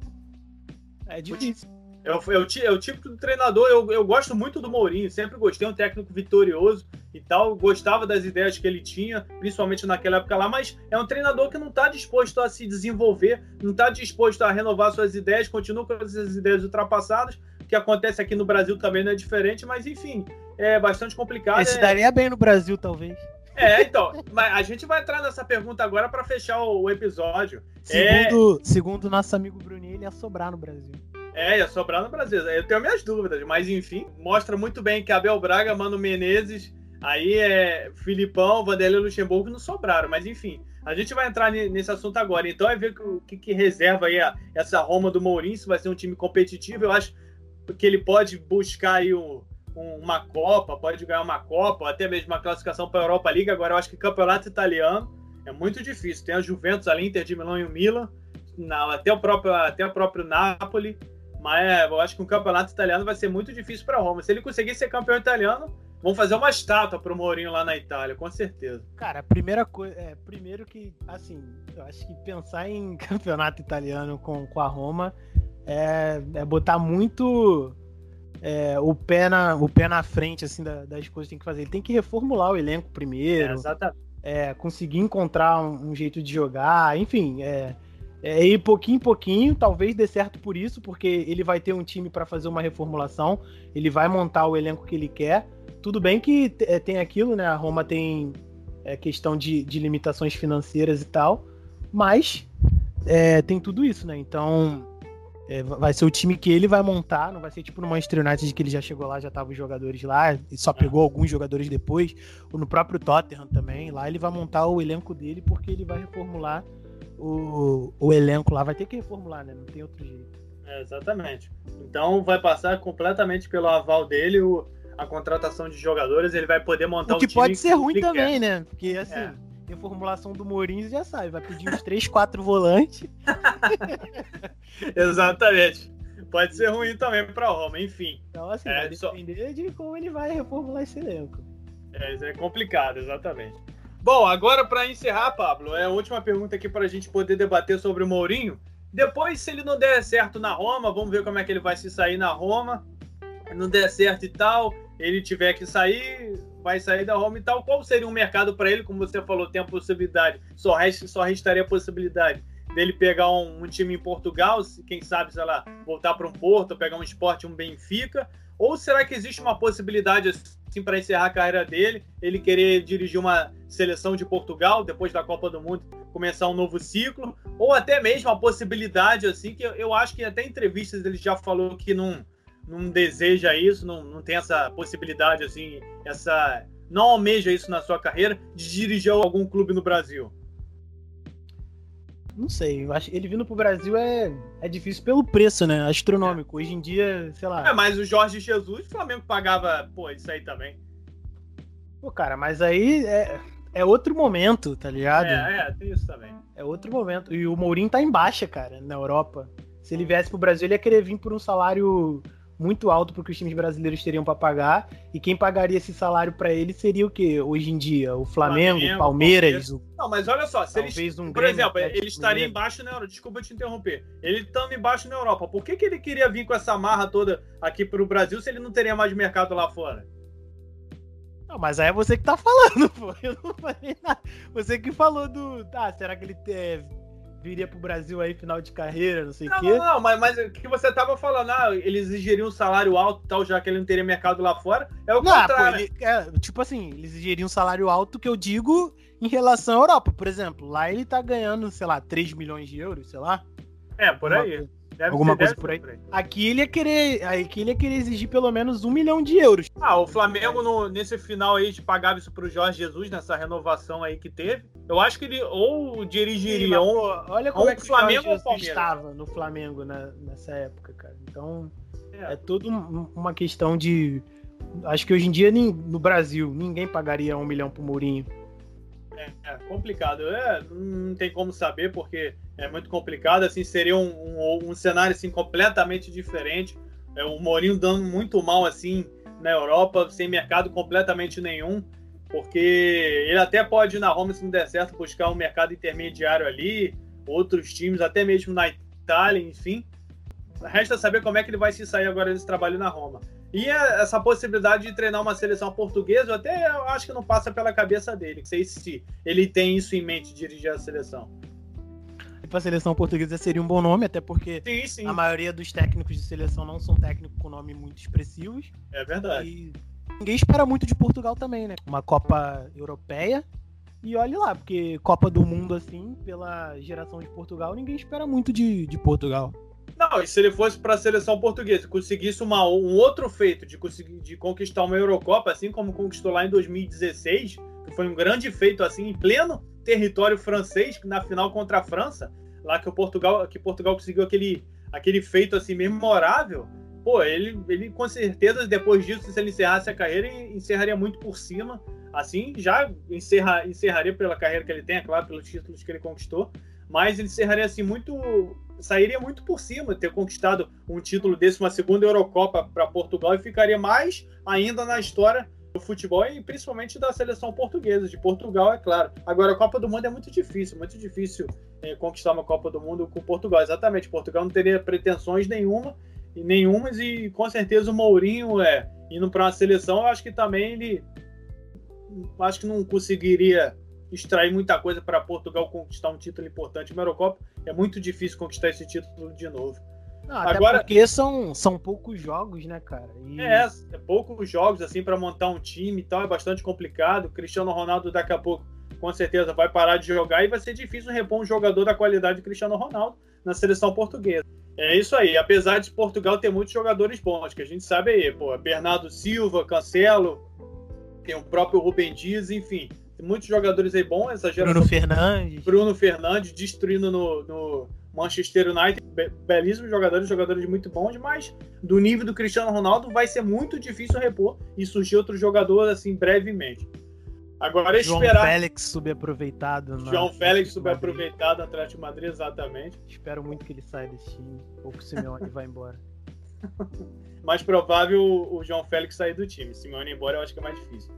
É difícil. É o, é, o, é o tipo do treinador, eu, eu gosto muito do Mourinho, sempre gostei, um técnico vitorioso e tal, gostava das ideias que ele tinha, principalmente naquela época lá, mas é um treinador que não está disposto a se desenvolver, não está disposto a renovar suas ideias, continua com essas ideias ultrapassadas, que acontece aqui no Brasil também não é diferente, mas enfim, é bastante complicado. Esse é... daria bem no Brasil, talvez. É, então, mas a gente vai entrar nessa pergunta agora para fechar o, episódio. Segundo, é... segundo nosso amigo Bruninho, ele ia sobrar no Brasil. É, ia sobrar no Brasil. Eu tenho minhas dúvidas, mas enfim, mostra muito bem que Abel Braga, Mano Menezes, aí é Filipão, Vanderlei Luxemburgo não sobraram, mas enfim. A gente vai entrar nesse assunto agora. Então é ver o que, que reserva aí a, essa Roma do Mourinho, se vai ser um time competitivo. Eu acho que ele pode buscar aí um, uma Copa, pode ganhar uma Copa, até mesmo uma classificação para a Europa League. Agora, eu acho que campeonato italiano é muito difícil. Tem a Juventus ali, Inter de Milão e o Milan, na, até, o próprio, até o próprio Napoli. Mas é, eu acho que um campeonato italiano vai ser muito difícil para Roma. Se ele conseguir ser campeão italiano, vão fazer uma estátua para o Mourinho lá na Itália, com certeza. Cara, a primeira coisa. É, primeiro que, assim, eu acho que pensar em [LAUGHS] campeonato italiano com, com a Roma é, é botar muito é, o, pé na, o pé na frente assim da, das coisas que tem que fazer. Ele tem que reformular o elenco primeiro. É, exatamente. É, conseguir encontrar um, um, jeito de jogar, enfim, é, é ir pouquinho em pouquinho, talvez dê certo por isso, porque ele vai ter um time para fazer uma reformulação, ele vai montar o elenco que ele quer, tudo bem que é, tem aquilo, né? A Roma tem é, questão de, de limitações financeiras e tal, mas é, tem tudo isso, né? Então é, vai ser o time que ele vai montar, não vai ser tipo no Manchester United que ele já chegou lá, já tava os jogadores lá e só pegou alguns jogadores depois, ou no próprio Tottenham também. Lá ele vai montar o elenco dele porque ele vai reformular o, o elenco lá, vai ter que reformular, né? Não tem outro jeito. É, exatamente. Então vai passar completamente pelo aval dele o, a contratação de jogadores, ele vai poder montar o que pode ser ruim também, quer. né? Porque assim, é. reformulação do Mourinho já sabe, vai pedir uns 3, 4 volantes. [LAUGHS] Exatamente. Pode ser ruim também para Roma, enfim. Então, assim, é, vai depender só... de como ele vai reformular esse elenco. É, isso é complicado, exatamente. Bom, agora para encerrar, Pablo, é a última pergunta aqui para a gente poder debater sobre o Mourinho. Depois, se ele não der certo na Roma, vamos ver como é que ele vai se sair na Roma. Não der certo e tal, ele tiver que sair, vai sair da Roma e tal. Qual seria um mercado para ele? Como você falou, tem a possibilidade, só, resta, só restaria a possibilidade dele pegar um, um, time em Portugal, quem sabe, sei lá, voltar para um Porto, pegar um esporte, um Benfica? Ou será que existe uma possibilidade, assim, para encerrar a carreira dele, ele querer dirigir uma seleção de Portugal depois da Copa do Mundo, começar um novo ciclo? Ou até mesmo a possibilidade, assim, que eu acho que até em entrevistas ele já falou que não não deseja isso, não, não tem essa possibilidade, assim, essa. Não almeja isso na sua carreira de dirigir algum clube no Brasil? Não sei, eu acho ele vindo pro Brasil é, é difícil pelo preço, né? Astronômico. É. Hoje em dia, sei lá. É, mas o Jorge Jesus, o Flamengo pagava, pô, isso aí também. Pô, cara, mas aí é, é outro momento, tá ligado? É, é, tem isso também. É outro momento. E o Mourinho tá em baixa, cara, na Europa. Se ele viesse pro Brasil, ele ia querer vir por um salário muito alto para que os times brasileiros teriam para pagar. E quem pagaria esse salário para ele seria o quê? Hoje em dia? O Flamengo, Flamengo Palmeiras? O... Não, mas olha só, se eles, um por Grêmio, exemplo, ele estaria embaixo na Europa. Desculpa te interromper. Ele estando embaixo na Europa, por que, que ele queria vir com essa marra toda aqui para o Brasil se ele não teria mais mercado lá fora? Não, mas aí é você que tá falando, [LAUGHS] pô. Eu não falei nada. Você que falou do. Tá, será que ele é, viria pro Brasil aí final de carreira, não sei o quê. Não, não, mas, mas o que você tava falando, ah, ele exigiria um salário alto tal, já que ele não teria mercado lá fora, é o não, contrário. Pô, ele, é, tipo assim, ele exigiria um salário alto que eu digo em relação à Europa. Por exemplo, lá ele tá ganhando, sei lá, 3 milhões de euros, sei lá. É, por aí. Deve Alguma ser, coisa por aí. por aí. Aqui ele ia querer. Aqui ele ia querer exigir pelo menos um milhão de euros. Ah, o Flamengo no, nesse final aí de pagava isso pro Jorge Jesus, nessa renovação aí que teve. Eu acho que ele ou dirigiria. Sim, ou, olha como é que o Flamengo o estava no Flamengo na, nessa época, cara. Então é, é tudo uma questão de. Acho que hoje em dia no Brasil ninguém pagaria um milhão pro Mourinho. É, complicado. É, não tem como saber porque é muito complicado. Assim, seria um, um, um cenário assim, completamente diferente. É, o Mourinho dando muito mal assim na Europa, sem mercado completamente nenhum. Porque ele até pode ir na Roma, se não der certo, buscar um mercado intermediário ali, outros times, até mesmo na Itália, enfim. Resta saber como é que ele vai se sair agora desse trabalho na Roma. E essa possibilidade de treinar uma seleção portuguesa, eu até acho que não passa pela cabeça dele. Não sei se ele tem isso em mente, dirigir a seleção. Para a seleção portuguesa seria um bom nome, até porque sim, sim. a maioria dos técnicos de seleção não são técnicos com nome muito expressivos. É verdade. E ninguém espera muito de Portugal também, né? Uma Copa Europeia. E olhe lá, porque Copa do Mundo, assim, pela geração de Portugal, ninguém espera muito de, de Portugal. Não, e se ele fosse para a seleção portuguesa, conseguisse uma, um outro feito de, conseguir, de conquistar uma Eurocopa, assim como conquistou lá em 2016, que foi um grande feito assim, em pleno território francês, na final contra a França, lá que o Portugal, que Portugal conseguiu aquele, aquele feito assim memorável, pô, ele, ele com certeza depois disso, se ele encerrasse a carreira, encerraria muito por cima, assim, já encerra, encerraria pela carreira que ele tem, é claro, pelos títulos que ele conquistou, mas ele encerraria assim muito sairia muito por cima ter conquistado um título desse, uma segunda Eurocopa para Portugal e ficaria mais ainda na história do futebol e principalmente da seleção portuguesa, de Portugal, é claro. Agora, a Copa do Mundo é muito difícil, muito difícil é, conquistar uma Copa do Mundo com Portugal. Exatamente, Portugal não teria pretensões nenhuma, nenhumas e com certeza o Mourinho é indo para uma seleção, eu acho que também ele acho que não conseguiria extrair muita coisa para Portugal conquistar um título importante. na Eurocopa é muito difícil conquistar esse título de novo. Não, Agora, porque são, são poucos jogos, né, cara? E... É, é poucos jogos, assim, para montar um time e tal, é bastante complicado. O Cristiano Ronaldo daqui a pouco, com certeza, vai parar de jogar e vai ser difícil repor um jogador da qualidade do Cristiano Ronaldo na seleção portuguesa. É isso aí, apesar de Portugal ter muitos jogadores bons, que a gente sabe aí, pô, Bernardo Silva, Cancelo, tem o próprio Rubem Dias, enfim, muitos jogadores aí bons, essa geração. Bruno Fernandes. Bruno Fernandes destruindo no, no Manchester United, belíssimos jogadores, jogadores muito bons, mas do nível do Cristiano Ronaldo vai ser muito difícil repor e surgir outro jogador assim brevemente. Agora João esperar. João Félix subaproveitado. João Félix subaproveitado, Atlético de Madrid, exatamente. Espero muito que ele saia desse time, ou que o Simeone vá embora. [LAUGHS] mais provável o João Félix sair do time. Simeone embora eu acho que é mais difícil.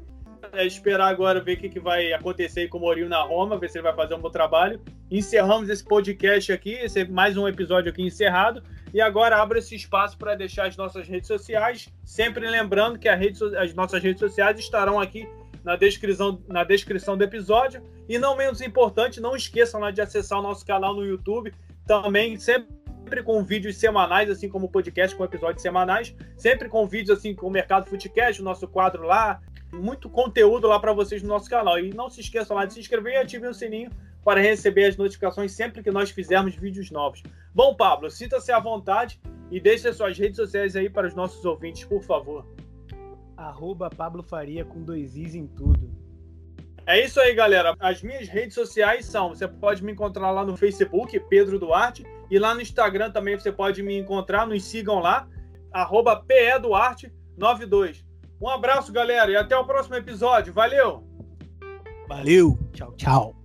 É esperar agora ver o que, que vai acontecer com o Mourinho na Roma, ver se ele vai fazer um bom trabalho. Encerramos esse podcast aqui, esse é mais um episódio aqui encerrado. E agora abro esse espaço para deixar as nossas redes sociais. Sempre lembrando que rede, as nossas redes sociais estarão aqui na descrição, na descrição do episódio. E não menos importante, não esqueçam lá de acessar o nosso canal no YouTube. Também sempre com vídeos semanais, assim como podcast com episódios semanais. Sempre com vídeos assim com o Mercado Footcast, o nosso quadro lá. Muito conteúdo lá para vocês no nosso canal. E não se esqueçam lá de se inscrever e ativem o sininho para receber as notificações sempre que nós fizermos vídeos novos. Bom, Pablo, sinta-se à vontade e deixe suas redes sociais aí para os nossos ouvintes, por favor arroba Pablo Faria com dois Is em tudo. É isso aí, galera. As minhas redes sociais são: você pode me encontrar lá no Facebook, Pedro Duarte, e lá no Instagram também você pode me encontrar. Nos sigam lá, arroba PEDuarte92. Um abraço, galera, e até o próximo episódio. Valeu! Valeu! Tchau, tchau.